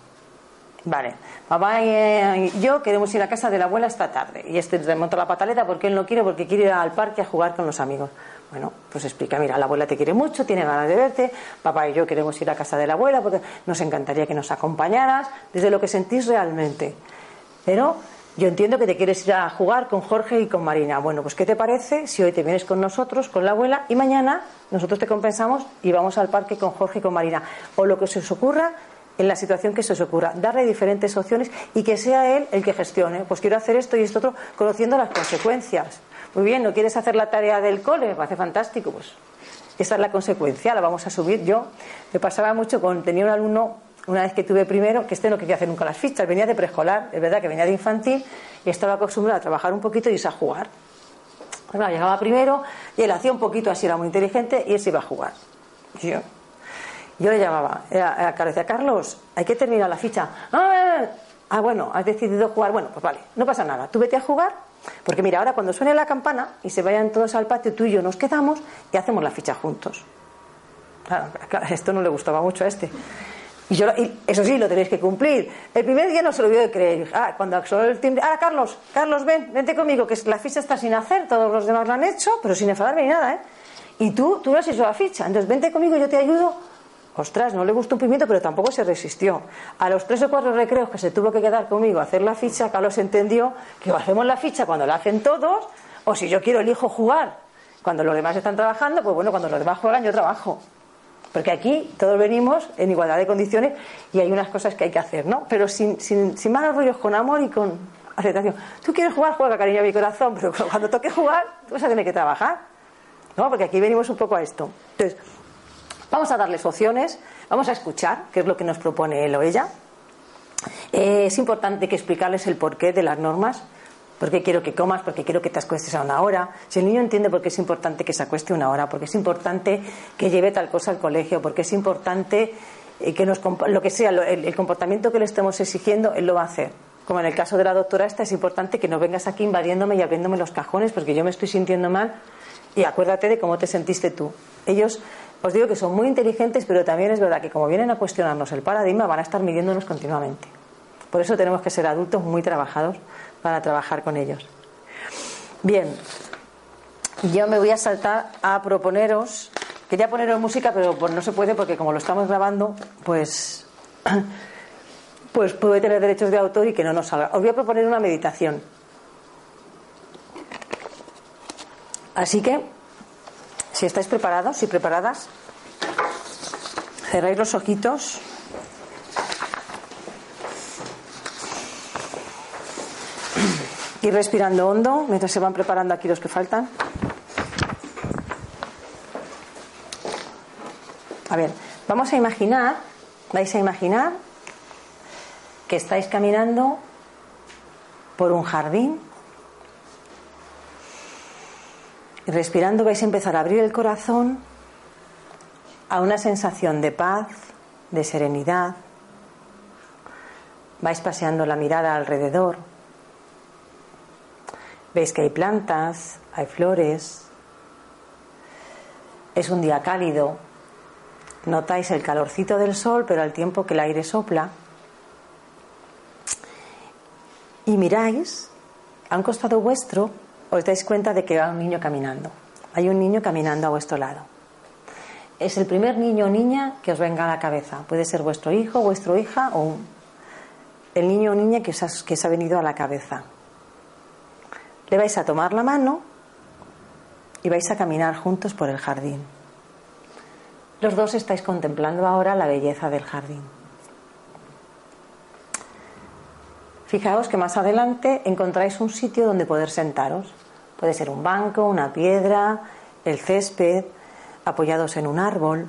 Vale, papá y yo queremos ir a casa de la abuela esta tarde. Y este remonta la pataleta porque él no quiere, porque quiere ir al parque a jugar con los amigos. Bueno, pues explica, mira, la abuela te quiere mucho, tiene ganas de verte, papá y yo queremos ir a casa de la abuela porque nos encantaría que nos acompañaras, desde lo que sentís realmente. Pero yo entiendo que te quieres ir a jugar con Jorge y con Marina. Bueno, pues ¿qué te parece si hoy te vienes con nosotros, con la abuela, y mañana nosotros te compensamos y vamos al parque con Jorge y con Marina? O lo que se os ocurra en la situación que se os ocurra, darle diferentes opciones y que sea él el que gestione. Pues quiero hacer esto y esto otro, conociendo las consecuencias. Muy bien, ¿no quieres hacer la tarea del cole? Me parece fantástico, pues esa es la consecuencia, la vamos a subir. Yo me pasaba mucho con, tenía un alumno, una vez que tuve primero, que este no quería hacer nunca las fichas, venía de preescolar, es verdad que venía de infantil y estaba acostumbrado a trabajar un poquito y irse a jugar. Bueno, llegaba primero y él hacía un poquito así, era muy inteligente y él se iba a jugar. yo, yo le llamaba a Carlos, decía, Carlos, hay que terminar la ficha. Ah, ah, bueno, has decidido jugar. Bueno, pues vale, no pasa nada. Tú vete a jugar, porque mira, ahora cuando suene la campana y se vayan todos al patio, tú y yo nos quedamos y hacemos la ficha juntos. Claro, esto no le gustaba mucho a este. Y, yo, eso sí, lo tenéis que cumplir. El primer día no se lo vio de creer. Ah, cuando sonó el timbre, ah, Carlos, Carlos, ven, vente conmigo, que la ficha está sin hacer, todos los demás lo han hecho, pero sin enfadarme ni nada, ¿eh? Y tú, tú no has hecho la ficha, entonces vente conmigo, yo te ayudo Ostras, no le gustó un pimiento, pero tampoco se resistió. A los tres o cuatro recreos que se tuvo que quedar conmigo a hacer la ficha, Carlos entendió que o hacemos la ficha cuando la hacen todos, o si yo quiero elijo jugar cuando los demás están trabajando, pues bueno, cuando los demás juegan yo trabajo. Porque aquí todos venimos en igualdad de condiciones y hay unas cosas que hay que hacer, ¿no? Pero sin, sin, sin malos rollos, con amor y con aceptación. Tú quieres jugar, juega, cariño, a mi corazón, pero cuando toque jugar, tú vas a tener que trabajar. ¿No? Porque aquí venimos un poco a esto. Entonces, Vamos a darles opciones, vamos a escuchar qué es lo que nos propone él o ella. Eh, es importante que explicarles el porqué de las normas, porque quiero que comas, porque quiero que te acuestes a una hora. Si el niño entiende por qué es importante que se acueste una hora, porque es importante que lleve tal cosa al colegio, porque es importante eh, que nos, lo que sea, el, comportamiento que le estemos exigiendo, él lo va a hacer. Como en el caso de la doctora esta, es importante que no vengas aquí invadiéndome y abriéndome los cajones porque yo me estoy sintiendo mal y acuérdate de cómo te sentiste tú. Ellos os digo que son muy inteligentes, pero también es verdad que como vienen a cuestionarnos el paradigma, van a estar midiéndonos continuamente. Por eso tenemos que ser adultos muy trabajados para trabajar con ellos. Bien, yo me voy a saltar a proponeros, quería poneros música, pero pues no se puede porque como lo estamos grabando, pues, pues puede tener derechos de autor y que no nos salga. Os voy a proponer una meditación. Así que si estáis preparados y preparadas, cerráis los ojitos. Y respirando hondo mientras se van preparando aquí los que faltan. A ver, vamos a imaginar, vais a imaginar que estáis caminando por un jardín Y respirando vais a empezar a abrir el corazón a una sensación de paz, de serenidad. Vais paseando la mirada alrededor. Veis que hay plantas, hay flores. Es un día cálido. Notáis el calorcito del sol, pero al tiempo que el aire sopla. Y miráis a un costado vuestro os dais cuenta de que va un niño caminando. Hay un niño caminando a vuestro lado. Es el primer niño o niña que os venga a la cabeza. Puede ser vuestro hijo, vuestra hija o el niño o niña que os, ha, que os ha venido a la cabeza. Le vais a tomar la mano y vais a caminar juntos por el jardín. Los dos estáis contemplando ahora la belleza del jardín. Fijaos que más adelante encontráis un sitio donde poder sentaros. Puede ser un banco, una piedra, el césped, apoyados en un árbol,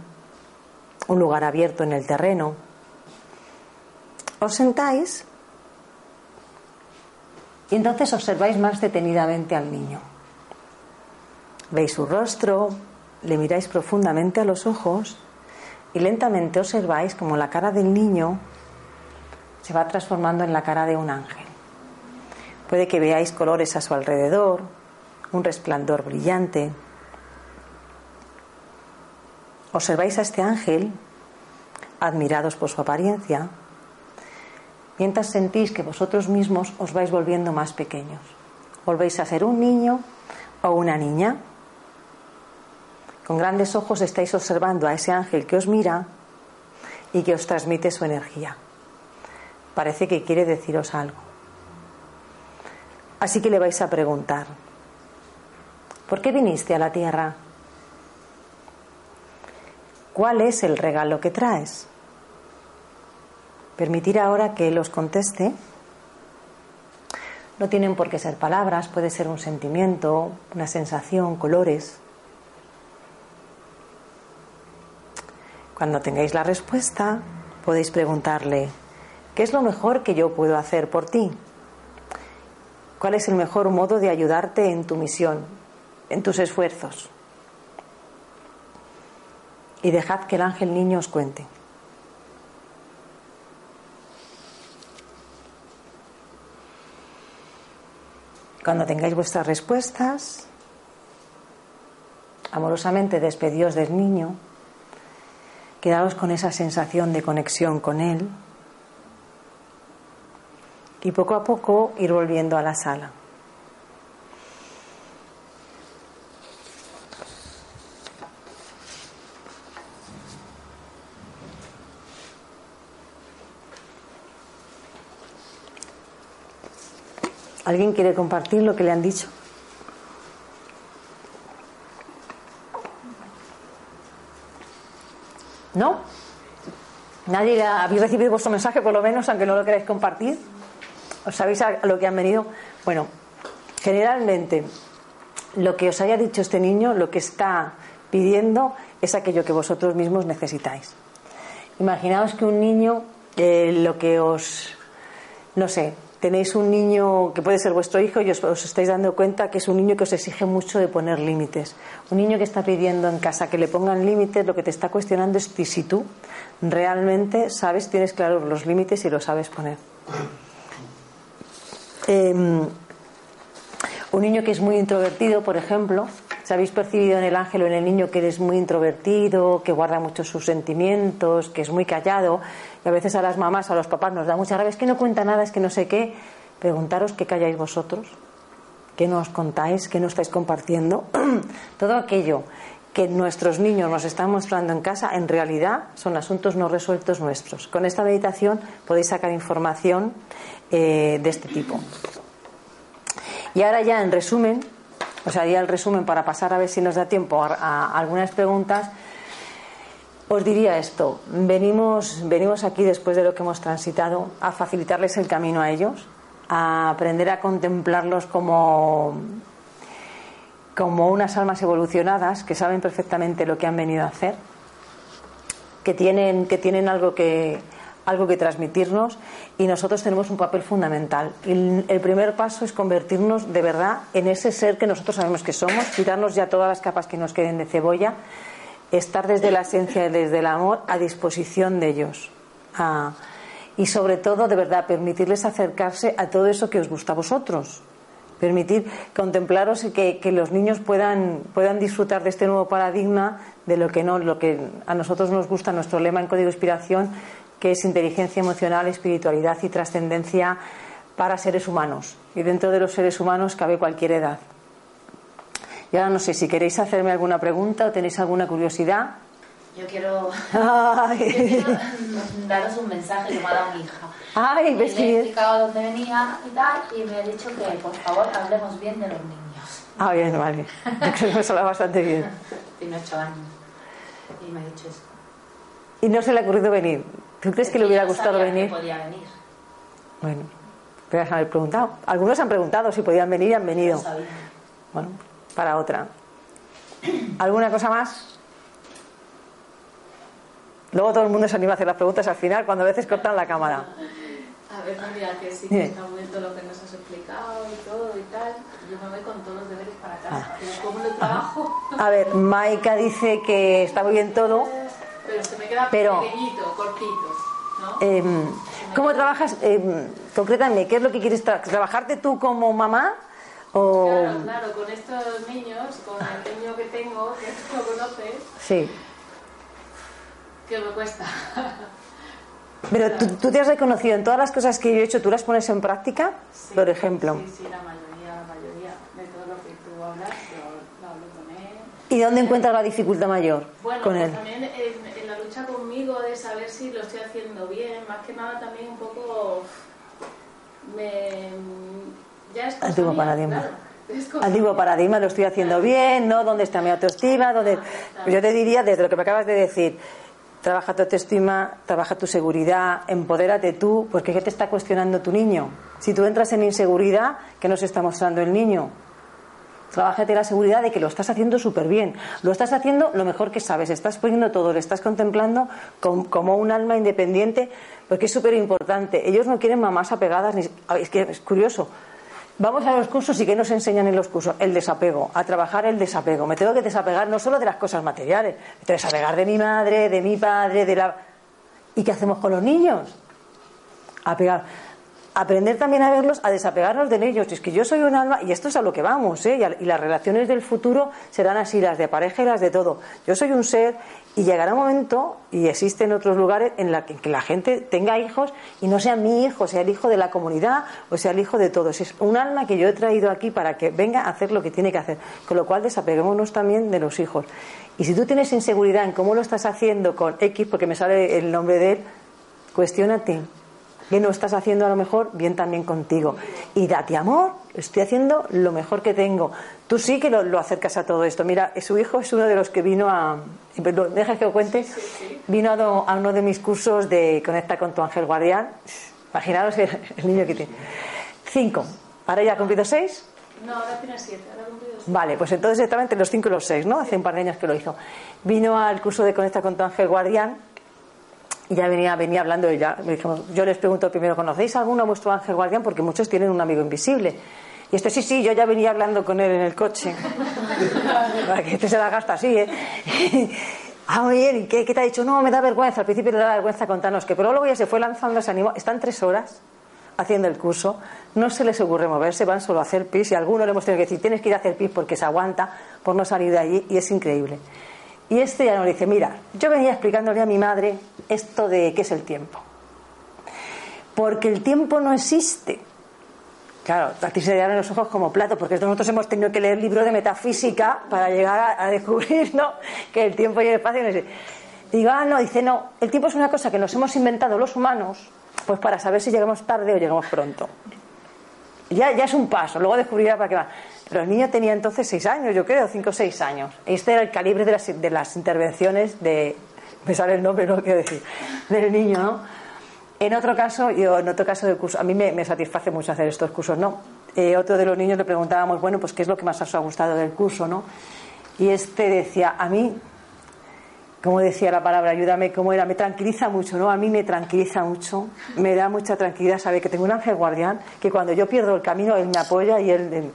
un lugar abierto en el terreno. Os sentáis y entonces observáis más detenidamente al niño. Veis su rostro, le miráis profundamente a los ojos y lentamente observáis como la cara del niño se va transformando en la cara de un ángel. Puede que veáis colores a su alrededor, un resplandor brillante. Observáis a este ángel, admirados por su apariencia, mientras sentís que vosotros mismos os vais volviendo más pequeños. Volvéis a ser un niño o una niña. Con grandes ojos estáis observando a ese ángel que os mira y que os transmite su energía. Parece que quiere deciros algo. Así que le vais a preguntar, ¿por qué viniste a la tierra? ¿Cuál es el regalo que traes? Permitir ahora que Él os conteste. No tienen por qué ser palabras, puede ser un sentimiento, una sensación, colores. Cuando tengáis la respuesta, podéis preguntarle, ¿qué es lo mejor que yo puedo hacer por ti? ¿Cuál es el mejor modo de ayudarte en tu misión, en tus esfuerzos? Y dejad que el ángel niño os cuente. Cuando tengáis vuestras respuestas, amorosamente despedíos del niño, quedaos con esa sensación de conexión con él y poco a poco ir volviendo a la sala. ¿Alguien quiere compartir lo que le han dicho? ¿No? ¿Nadie habéis recibido vuestro mensaje, por lo menos, aunque no lo queráis compartir? ¿Os sabéis a lo que han venido? Bueno, generalmente lo que os haya dicho este niño, lo que está pidiendo es aquello que vosotros mismos necesitáis. Imaginaos que un niño, eh, lo que os, no sé, tenéis un niño que puede ser vuestro hijo y os, estáis dando cuenta que es un niño que os exige mucho de poner límites. Un niño que está pidiendo en casa que le pongan límites, lo que te está cuestionando es si tú realmente sabes, tienes claros los límites y lo sabes poner. Em, un niño que es muy introvertido, por ejemplo, ¿se habéis percibido en el ángel o en el niño que eres muy introvertido, que guarda mucho sus sentimientos, que es muy callado? Y a veces a las mamás, a los papás nos da mucha rabia, es que no cuenta nada, es que no sé qué. Preguntaros qué calláis vosotros, qué nos contáis, qué no estáis compartiendo. Todo aquello que nuestros niños nos están mostrando en casa, en realidad son asuntos no resueltos nuestros. Con esta meditación podéis sacar información eh, de este tipo. Y ahora ya en resumen, o sea, ya el resumen para pasar a ver si nos da tiempo a algunas preguntas. Os diría esto, venimos, venimos aquí después de lo que hemos transitado a facilitarles el camino a ellos, a aprender a contemplarlos como, como unas almas evolucionadas que saben perfectamente lo que han venido a hacer, que tienen, que tienen algo que, algo que transmitirnos y nosotros tenemos un papel fundamental. El, el, primer paso es convertirnos de verdad en ese ser que nosotros sabemos que somos, quitarnos ya todas las capas que nos queden de cebolla estar desde la esencia y desde el amor a disposición de ellos. y sobre todo, de verdad, permitirles acercarse a todo eso que os gusta a vosotros. Permitir contemplaros y que, los niños puedan, puedan disfrutar de este nuevo paradigma de lo que no, lo que a nosotros nos gusta, nuestro lema en Código Inspiración, que es inteligencia emocional, espiritualidad y trascendencia para seres humanos. Y dentro de los seres humanos cabe cualquier edad. Y ahora no sé si queréis hacerme alguna pregunta o tenéis alguna curiosidad. Yo quiero, daros un mensaje que me ha dado mi hija. Ay, ves Le he explicado dónde venía y tal, y me ha dicho que por favor hablemos bien de los niños. Ah, bien, vale. creo que me habla bastante bien. Tiene ocho años. Y me ha dicho eso. Y no se le ha ocurrido venir. ¿Tú crees que le hubiera gustado venir? Podía venir. Bueno, podrías haber preguntado. Algunos han preguntado si podían venir y han venido. Bueno, para otra. ¿Alguna cosa más? Luego todo el mundo se anima a hacer las preguntas al final cuando a veces cortan la cámara. A ver, mira, que sí que está muy lo que nos has explicado y todo y tal. Yo me voy con todos los deberes para casa. Ah. ¿Cómo lo trabajo? A ver, Maika dice que está muy bien todo. Pero se me queda Pero- pequeñito, cortito. ¿no? Em, ¿Cómo trabajas? em, concretamente, ¿qué es lo que quieres tra- trabajarte tú como mamá? O... Claro, claro, con estos niños, con el niño que tengo, que tú lo conoces, Sí. que me cuesta. Pero ¿tú, tú te has reconocido en todas las cosas que yo he hecho, ¿tú las pones en práctica? Sí, Por ejemplo. Sí, sí, la mayoría, la mayoría de todo lo que tú hablas, yo lo hablo con él. ¿Y dónde encuentras la dificultad mayor Bueno, con pues él? también en, en la lucha conmigo de saber si lo estoy haciendo bien, más que nada también un poco me ya es Antiguo paradigma. claro, Antiguo paradigma, lo estoy haciendo bien, ¿no? ¿Dónde está mi autoestima? ¿Dónde... Pues yo te diría, desde lo que me acabas de decir, trabaja tu autoestima, trabaja tu seguridad, empodérate tú, porque ¿qué te está cuestionando tu niño? Si tú entras en inseguridad, ¿qué nos está mostrando el niño? Trabájate la seguridad de que lo estás haciendo súper bien. Lo estás haciendo lo mejor que sabes. Estás poniendo todo, lo estás contemplando com- como un alma independiente, porque es súper importante. Ellos no quieren mamás apegadas. Ni... Es que es curioso. Vamos a los cursos y ¿qué nos enseñan en los cursos? El desapego, a trabajar el desapego. Me tengo que desapegar no solo de las cosas materiales, me tengo que desapegar de mi madre, de mi padre, de la... ¿Y qué hacemos con los niños? apegar. Aprender también a verlos, a desapegarnos de ellos. Es que yo soy un alma, y esto es a lo que vamos, ¿eh? y, las relaciones del futuro serán así, las de pareja y las de todo. Yo soy un ser, y llegará un momento, y existen otros lugares, en la que la gente tenga hijos y no sea mi hijo, sea el hijo de la comunidad o sea el hijo de todos. Es un alma que yo he traído aquí para que venga a hacer lo que tiene que hacer. Con lo cual, desapeguémonos también de los hijos. Y si tú tienes inseguridad en cómo lo estás haciendo con X, porque me sale el nombre de él, cuestiónate. ¿Qué no estás haciendo a lo mejor? Bien también contigo. Y date amor, estoy haciendo lo mejor que tengo. Tú sí que lo, lo acercas a todo esto. Mira, su hijo es uno de los que vino a... ¿Me dejas que lo cuente? Vino a, do- a uno de mis cursos de Conecta con tu ángel guardián. Imaginaros el, el niño que tiene. Cinco. ¿Ahora ya ha cumplido seis? No, ahora tiene siete, ahora ha cumplido siete. Vale, pues entonces estaba entre los 5 y los 6, ¿no? Hace un par de años que lo hizo. Vino al curso de Conecta con tu ángel guardián y ya venía, venía hablando ya me dijo, yo les pregunto primero, ¿conocéis alguno a vuestro ángel guardián? Porque muchos tienen un amigo invisible. Y este sí, sí, yo ya venía hablando con él en el coche. Para que este se la gasta así, ¿eh? Ah, muy bien, ¿y qué, qué te ha dicho? No, me da vergüenza. Al principio le da vergüenza contarnos que, pero luego ya se fue lanzando, se animó. Están tres horas haciendo el curso, no se les ocurre moverse, van solo a hacer pis y a alguno le hemos tenido que decir, tienes que ir a hacer pis porque se aguanta por no salir de allí y es increíble. Y este ya nos dice, mira, yo venía explicándole a mi madre esto de qué es el tiempo. Porque el tiempo no existe. Claro, a ti se le abren los ojos como plato, porque nosotros hemos tenido que leer libros de metafísica para llegar a, descubrir ¿no? que el tiempo y el espacio no existe. Digo, ah, no, dice, no, el tiempo es una cosa que nos hemos inventado los humanos, pues para saber si llegamos tarde o llegamos pronto. Ya, ya es un paso, luego descubrirá para qué va. Pero el niño tenía entonces seis años, yo creo, cinco o seis años. Este era el calibre de las, de las intervenciones de. Me sale el nombre, no quiero decir, del niño, ¿no? En otro caso, yo en otro caso del curso, a mí me, satisface mucho hacer estos cursos, ¿no? Eh, otro de los niños le preguntábamos, bueno, pues qué es lo que más os ha gustado del curso, ¿no? Y este decía, a mí, como decía la palabra, ayúdame, ¿cómo era? Me tranquiliza mucho, ¿no? A mí me tranquiliza mucho, me da mucha tranquilidad saber que tengo un ángel guardián, que cuando yo pierdo el camino, él me apoya y él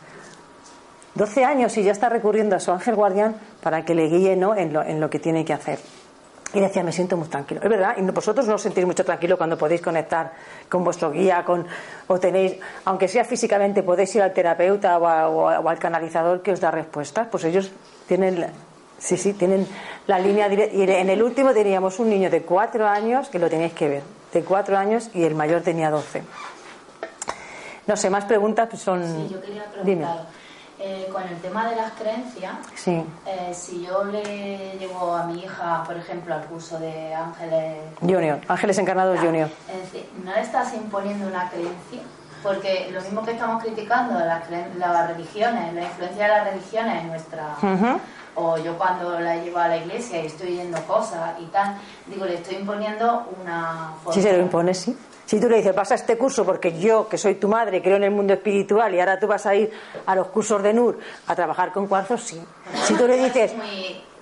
12 años y ya está recurriendo a su ángel guardián para que le guíe ¿no? en, lo, en lo que tiene que hacer. Y decía, me siento muy tranquilo. Es verdad, y vosotros no os sentís mucho tranquilo cuando podéis conectar con vuestro guía, con, o tenéis, aunque sea físicamente, podéis ir al terapeuta o, a- o a- o al canalizador que os da respuestas, pues ellos tienen, sí, sí, tienen la línea directa. Y en el último teníamos un niño de cuatro años, que lo tenéis que ver, de cuatro años y el mayor tenía doce. No sé, más preguntas pues son... Sí, yo quería Dime. Eh, con el tema de las creencias, Sí, eh, si yo le llevo a mi hija, por ejemplo, al curso de ángeles, Junior, Ángeles Encarnados Junior. es decir, ¿no le estás imponiendo una creencia? Porque lo mismo que estamos criticando las, las religiones, la influencia de las religiones en nuestra... O yo cuando la llevo a la iglesia y estoy oyendo cosas y tal, digo, le estoy imponiendo una forma... Si se lo impones, sí. Si tú le dices, pasa este curso porque yo, que soy tu madre, creo en el mundo espiritual y ahora tú vas a ir a los cursos de NUR a trabajar con cuarzos, sí. Si tú le dices,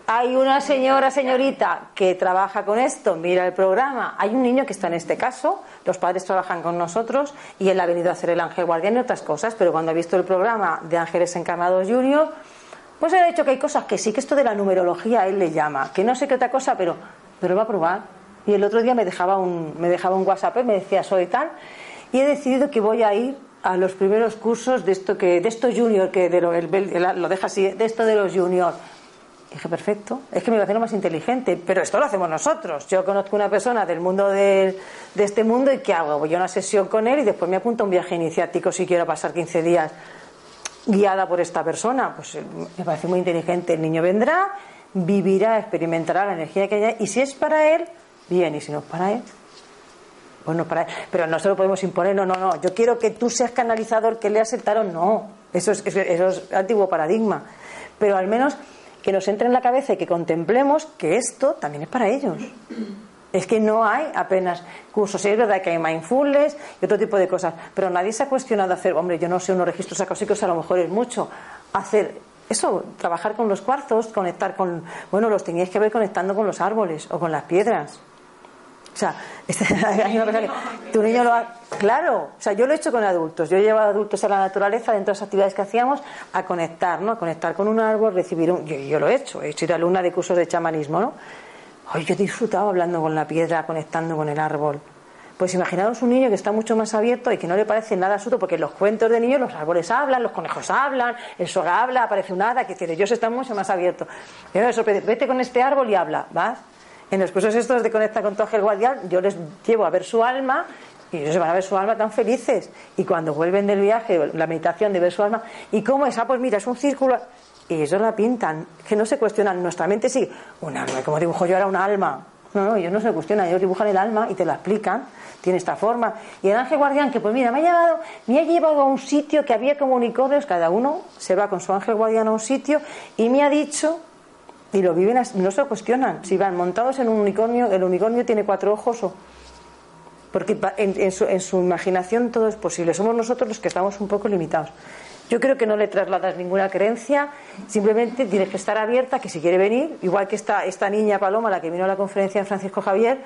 hay una señora, señorita, que trabaja con esto, mira el programa, hay un niño que está en este caso, los padres trabajan con nosotros y él ha venido a hacer el ángel guardián y otras cosas, pero cuando ha visto el programa de Ángeles Encarnados Junior, pues él ha dicho que hay cosas que sí, que esto de la numerología a él le llama, que no sé qué otra cosa, pero pero va a probar. Y el otro día me dejaba un, me dejaba un WhatsApp, me decía, soy tal, y he decidido que voy a ir a los primeros cursos de esto que de esto junior que de lo, lo deja así de esto de los junior. Dije perfecto es que me lo más inteligente pero esto lo hacemos nosotros. Yo conozco una persona del mundo de, de este mundo y qué hago voy a una sesión con él y después me apunto a un viaje iniciático si quiero pasar 15 días guiada por esta persona pues eh, me parece muy inteligente el niño vendrá vivirá experimentará la energía que haya y si es para él bien y si no es para él bueno, para, pero no se lo podemos imponer, no, no, no. Yo quiero que tú seas canalizador, que leas el no. Eso es, eso es antiguo paradigma. Pero al menos que nos entre en la cabeza y que contemplemos que esto también es para ellos. Es que no hay apenas cursos. es verdad que hay mindfulness y otro tipo de cosas, pero nadie se ha cuestionado hacer, hombre, yo no sé unos registros acústicos, a lo mejor es mucho. Hacer eso, trabajar con los cuarzos, conectar con. Bueno, los teníais que ver conectando con los árboles o con las piedras. O sea, este, tu niño lo ha. Claro, o sea, yo lo he hecho con adultos. Yo he llevado adultos a la naturaleza dentro de las actividades que hacíamos a conectar, ¿no? A conectar con un árbol, recibir un. Yo, lo he hecho, he sido alumna de cursos de chamanismo, ¿no? Ay, yo he disfrutado hablando con la piedra, conectando con el árbol. Pues imaginaos un niño que está mucho más abierto y que no le parece nada absurdo, porque en los cuentos de niños los árboles hablan, los conejos hablan, el sol habla, aparece un hada, que ellos están mucho más abiertos. Y me sorprende, vete con este árbol y habla, ¿vas? En los cursos estos de Conecta con tu ángel guardián, yo les llevo a ver su alma y ellos van a ver su alma tan felices. Y cuando vuelven del viaje, la meditación de ver su alma, ¿y cómo es? Ah, pues mira, es un círculo. Y ellos la pintan, que no se cuestionan. Nuestra mente sí, un alma, como dibujo yo ahora un alma. No, no, ellos no se cuestionan, ellos dibujan el alma y te la explican. Tiene esta forma. Y el ángel guardián, que pues mira, me ha llevado, me ha llevado a un sitio que había como unicornios, cada uno se va con su ángel guardián a un sitio y me ha dicho y lo viven, no se cuestionan. Si van montados en un unicornio, el unicornio tiene cuatro ojos o. Porque en, su, en, su, imaginación todo es posible. Somos nosotros los que estamos un poco limitados. Yo creo que no le trasladas ninguna creencia, simplemente tienes que estar abierta, que si quiere venir, igual que esta, esta niña Paloma, la que vino a la conferencia de Francisco Javier,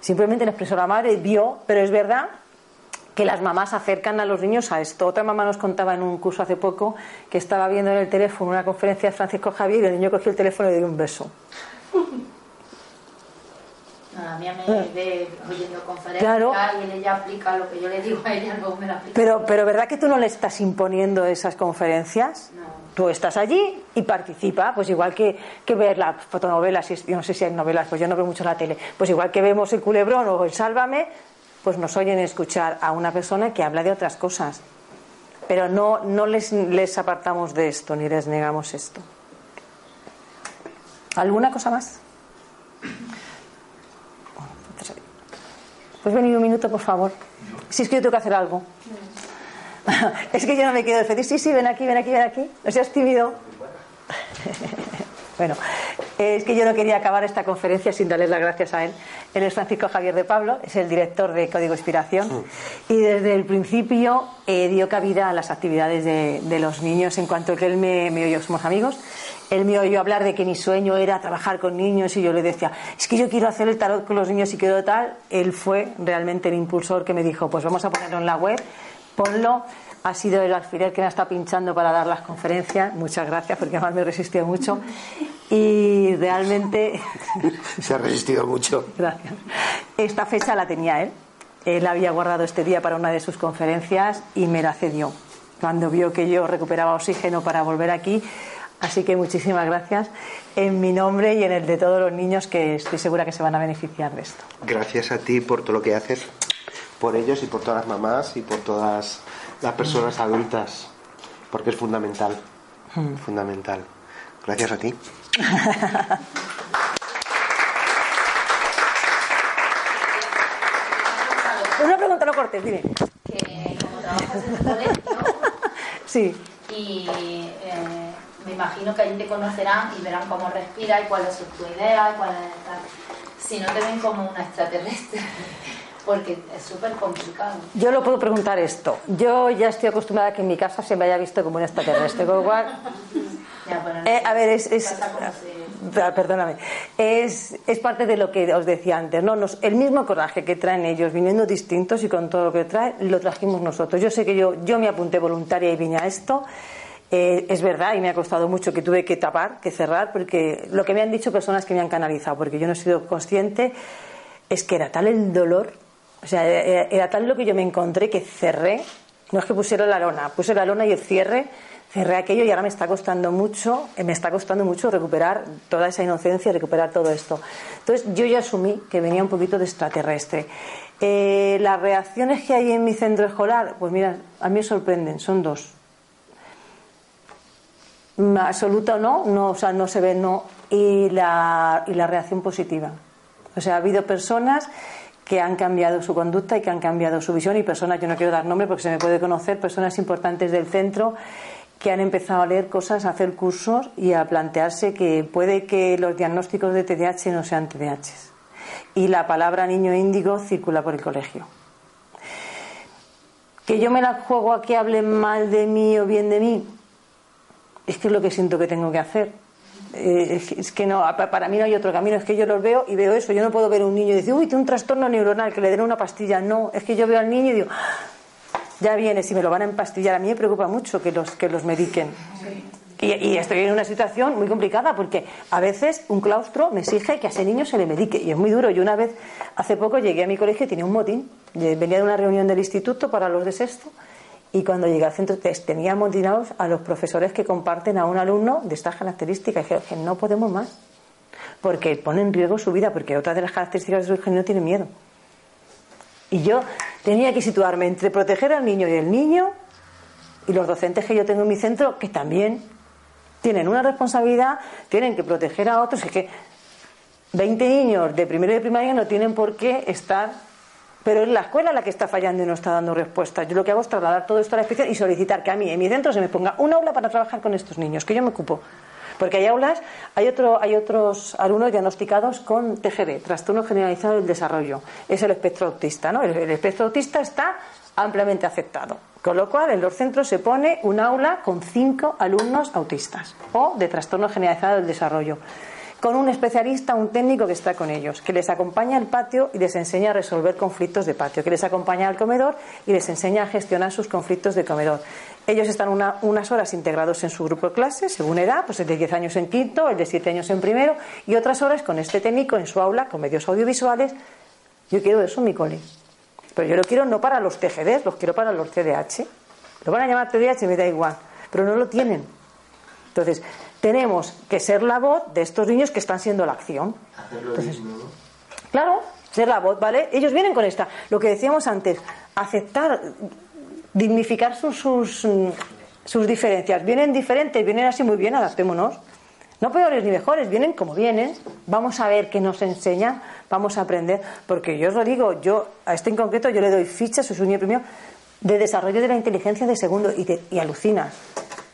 simplemente le expresó la madre, vio, pero es verdad que las mamás acercan a los niños a esto. Otra mamá nos contaba en un curso hace poco que estaba viendo en el teléfono una conferencia de Francisco Javier y el niño cogió el teléfono y le dio un beso. a mí me eh. ve oyendo conferencias y ella aplica lo que yo le digo a ella, luego me la aplica. Pero, pero ¿verdad que tú no le estás imponiendo esas conferencias? No. Tú estás allí y participa, pues igual que, que ver las fotonovelas, yo no sé si hay novelas, pues yo no veo mucho la tele, pues igual que vemos el culebrón o el sálvame, pues nos oyen escuchar a una persona que habla de otras cosas. Pero no, no les, apartamos de esto ni les negamos esto. ¿Alguna cosa más? Pues venir un minuto, por favor. Si es que yo tengo que hacer algo. es que yo no me quedo de Sí, sí, ven aquí, ven aquí, ven aquí. No seas tímido. Bueno, es que yo no quería acabar esta conferencia sin darles las gracias a él. Él es Francisco Javier de Pablo, es el director de Código Inspiración y desde el principio eh, dio cabida a las actividades de, los niños en cuanto que él me, me oyó, somos amigos. Él me oyó hablar de que mi sueño era trabajar con niños y yo le decía, es que yo quiero hacer el tarot con los niños y quiero tal. Él fue realmente el impulsor que me dijo, pues vamos a ponerlo en la web, ponlo ha sido el alfiler que me está pinchando para dar las conferencias. Muchas gracias, porque además me resistió mucho. Y realmente. Se ha resistido mucho. Gracias. Esta fecha la tenía él. Él había guardado este día para una de sus conferencias y me la cedió. Cuando vio que yo recuperaba oxígeno para volver aquí. Así que muchísimas gracias en mi nombre y en el de todos los niños que estoy segura que se van a beneficiar de esto. Gracias a ti por todo lo que haces, por ellos y por todas las mamás y por todas las personas adultas, porque es fundamental, hmm. fundamental. Gracias a ti. Una pregunta, no cortes, dime. Que como trabajas en el colegio. Sí. Y eh, me imagino que allí te conocerán y verán cómo respira y cuál es tu idea y cuál es Si no te ven como una extraterrestre porque es súper complicado. Yo lo puedo preguntar esto. Yo ya estoy acostumbrada a que en mi casa se me haya visto como un extraterrestre, con lo cual... Eh, a ver, es... Ah, perdóname. Es, es, parte de lo que os decía antes, ¿no? el mismo coraje que traen ellos, viniendo distintos y con todo lo que traen, lo trajimos nosotros. Yo sé que yo, yo me apunté voluntaria y vine a esto Eh, es verdad y me ha costado mucho que tuve que tapar, que cerrar, porque lo que me han dicho personas que me han canalizado, porque yo no he sido consciente, es que era tal el dolor, o sea, era, tal lo que yo me encontré que cerré, no es que pusiera la lona, puse la lona y el cierre, cerré aquello y ahora me está costando mucho, eh, me está costando mucho recuperar toda esa inocencia, recuperar todo esto. Entonces yo ya asumí que venía un poquito de extraterrestre. Eh, las reacciones que hay en mi centro escolar, pues mira, a mí me sorprenden, son dos. Mm, Absoluta o no, no, o sea, no se ve no, y la, y la reacción positiva. O sea, ha habido personas que han cambiado su conducta y que han cambiado su visión y personas, yo no quiero dar nombre porque se me puede conocer, personas importantes del centro que han empezado a leer cosas, a hacer cursos y a plantearse que puede que los diagnósticos de TDAH no sean TDAH. Y la palabra niño índigo circula por el colegio. Que yo me la juego a que hablen mal de mí o bien de mí, es que es lo que siento que tengo que hacer. Eh, es que no, para mí no hay otro camino, es que yo los veo y veo eso. Yo no puedo ver a un niño y decir, uy, tiene un trastorno neuronal, que le den una pastilla. No, es que yo veo al niño y digo, ya viene, si me lo van a empastillar. A mí me preocupa mucho que los, que los mediquen. Y, y, estoy en una situación muy complicada porque a veces un claustro me exige que a ese niño se le medique y es muy duro. Yo una vez, hace poco, llegué a mi colegio y tenía un motín. Venía de una reunión del instituto para los de sexto y cuando llegué al centro tenía amotinados a los profesores que comparten a un alumno de estas características. Que, que no podemos más porque pone en riesgo su vida porque otra de las características de su género tiene miedo. Y yo tenía que situarme entre proteger al niño y el niño y los docentes que yo tengo en mi centro que también tienen una responsabilidad, tienen que proteger a otros. Es que 20 niños de primero y de primaria no tienen por qué estar, pero es la escuela la que está fallando y no está dando respuesta. Yo lo que hago es trasladar todo esto a la especial y solicitar que a mí en mi centro se me ponga un aula para trabajar con estos niños, que yo me ocupo. Porque hay aulas, hay, otro, hay otros alumnos diagnosticados con TGD, trastorno generalizado del desarrollo. Es el espectro autista, ¿no? El, el espectro autista está ampliamente aceptado. Con lo cual, en los centros se pone un aula con cinco alumnos autistas o de trastorno generalizado del desarrollo, con un especialista, un técnico que está con ellos, que les acompaña al patio y les enseña a resolver conflictos de patio, que les acompaña al comedor y les enseña a gestionar sus conflictos de comedor. Ellos están una, unas horas integrados en su grupo de clase, según edad, pues el de 10 años en quinto, el de 7 años en primero, y otras horas con este técnico en su aula, con medios audiovisuales. Yo quiero eso mi cole. Pero yo lo quiero no para los TGDs, los quiero para los TDAH. Lo van a llamar TDAH, me da igual, pero no lo tienen. Entonces, tenemos que ser la voz de estos niños que están siendo la acción. Entonces, claro, ser la voz, ¿vale? Ellos vienen con esta. Lo que decíamos antes, aceptar, dignificar sus, sus, sus diferencias. Vienen diferentes, vienen así muy bien, adaptémonos. No peores ni mejores, vienen como vienen. Vamos a ver qué nos enseñan, vamos a aprender. Porque yo os lo digo, yo a este en concreto yo le doy fichas, es un niño primero, de desarrollo de la inteligencia de segundo y, te, y alucinas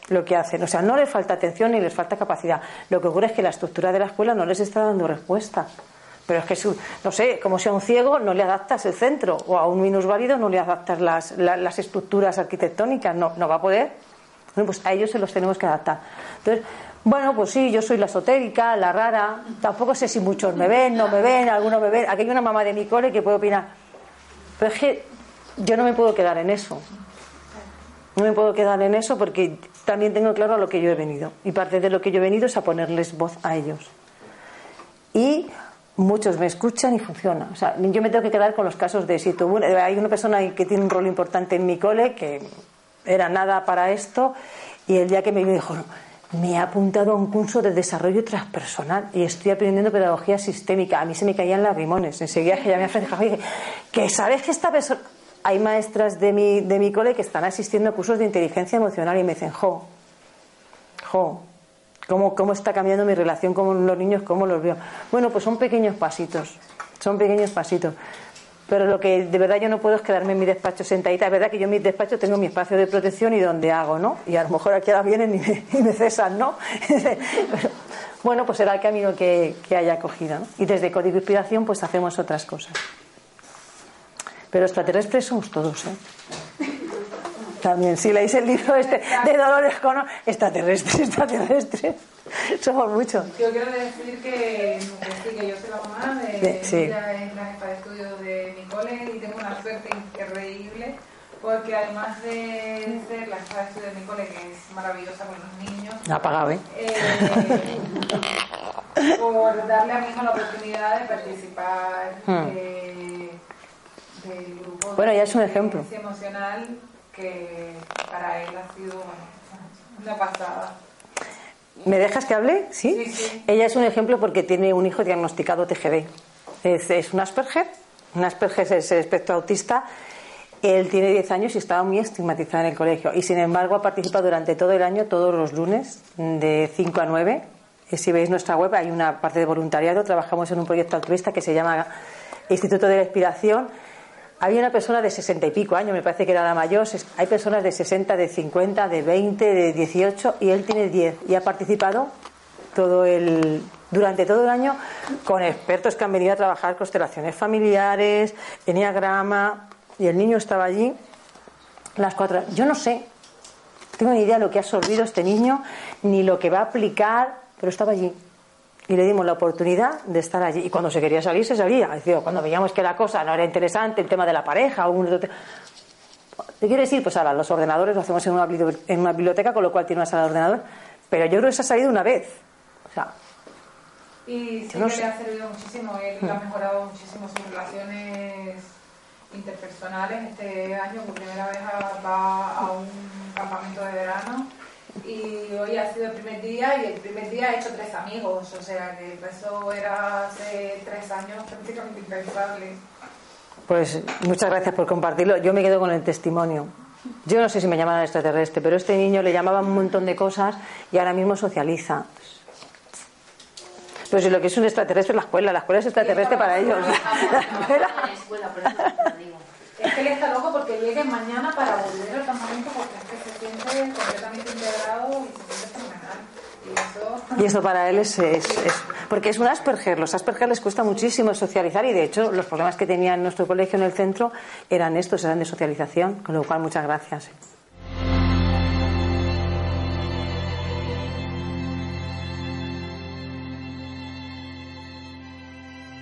lo que hacen. O sea, no les falta atención ni les falta capacidad. Lo que ocurre es que la estructura de la escuela no les está dando respuesta. Pero es que, no sé, como si a un ciego no le adaptas el centro o a un minusválido no le adaptas las, las, las estructuras arquitectónicas, no, no va a poder. Bueno, pues a ellos se los tenemos que adaptar. Entonces, bueno, pues sí, yo soy la esotérica, la rara, tampoco sé si muchos me ven, no me ven, algunos me ven. Aquí hay una mamá de mi cole que puede opinar. Pero es que yo no me puedo quedar en eso. No me puedo quedar en eso porque también tengo claro a lo que yo he venido. Y parte de lo que yo he venido es a ponerles voz a ellos. Y muchos me escuchan y funciona. O sea, yo me tengo que quedar con los casos de éxito. Hay una persona que tiene un rol importante en mi cole que era nada para esto y el día que me dijo, me he apuntado a un curso de desarrollo transpersonal y estoy aprendiendo pedagogía sistémica. A mí se me caían lagrimones. Enseguida que ya me afectaba, que sabes que esta persona... Hay maestras de mi, de mi cole que están asistiendo a cursos de inteligencia emocional y me dicen, jo, jo, ¿cómo, cómo está cambiando mi relación con los niños, cómo los veo. Bueno, pues son pequeños pasitos, son pequeños pasitos. Pero lo que de verdad yo no puedo es quedarme en mi despacho sentadita. Es verdad que yo en mi despacho tengo mi espacio de protección y donde hago, ¿no? Y a lo mejor aquí ahora vienen y me, cesan, ¿no? Bueno, pues será el camino que, que haya cogido, ¿no? Y desde Código Inspiración pues hacemos otras cosas. Pero extraterrestres somos todos, ¿eh? También, si leéis el libro este de Dolores Cono, extraterrestres, extraterrestres. Somos muchos. Yo quiero decir que, sí, que yo soy la mamá de Sí. es la jefa de estudios de mi cole y tengo una suerte increíble Porque además de ser la sala de estudio de mi cole, que es maravillosa con los niños, pagado, ¿eh? eh, por darle a mi hijo la oportunidad de participar Hmm. de- del grupo Bueno, ya es un ejemplo. emocional que para él ha sido una pasada. ¿Me dejas que hable? ¿Sí? Sí, sí. Ella es un ejemplo porque tiene un hijo diagnosticado TGD. Es, es un Asperger. Un Asperger es el espectro autista. Él tiene 10 años y estaba muy estigmatizado en el colegio. Y sin embargo ha participado durante todo el año, todos los lunes, de 5 a 9. Eh, Si veis nuestra web, hay una parte de voluntariado. Trabajamos en un proyecto altruista que se llama Instituto de la Inspiración. Había una persona de 60 y pico años, me parece que era la mayor. Hay personas de 60, de 50, de 20, de 18 y él tiene 10 y ha participado todo el, durante todo el año con expertos que han venido a trabajar constelaciones familiares, enneagrama y el niño estaba allí las cuatro. Yo no sé, tengo ni idea de lo que ha absorbido este niño ni lo que va a aplicar, pero estaba allí. Y le dimos la oportunidad de estar allí. Y cuando se quería salir, se salía. Decir, cuando veíamos que la cosa no era interesante, el tema de la pareja, o un otro te- ¿Te quiere decir? Pues ahora, los ordenadores lo hacemos en una, en una biblioteca, con lo cual tiene una sala de ordenador. Pero yo creo que se ha salido una vez. O sea, Y sí no que sé. le ha servido muchísimo, él ha mejorado muchísimo sus relaciones interpersonales. Este año por primera vez va a un campamento de verano y hoy ha sido el primer día y el primer día ha hecho tres amigos, o sea que eso era hace tres años prácticamente impensable. pues muchas gracias por compartirlo. Yo me quedo con el testimonio. Yo no sé si me llaman extraterrestre, pero este niño le llamaban un montón de cosas y ahora mismo socializa. Pero si lo que es un extraterrestre es la escuela, la escuela es extraterrestre para ellos. Es que él está loco porque llegue mañana para volver al campamento porque y eso... Para él es, es- Porque es un Asperger. Los Asperger les cuesta muchísimo socializar y de hecho los problemas que tenía en nuestro colegio en el centro eran estos, eran de socialización. Con lo cual, muchas gracias.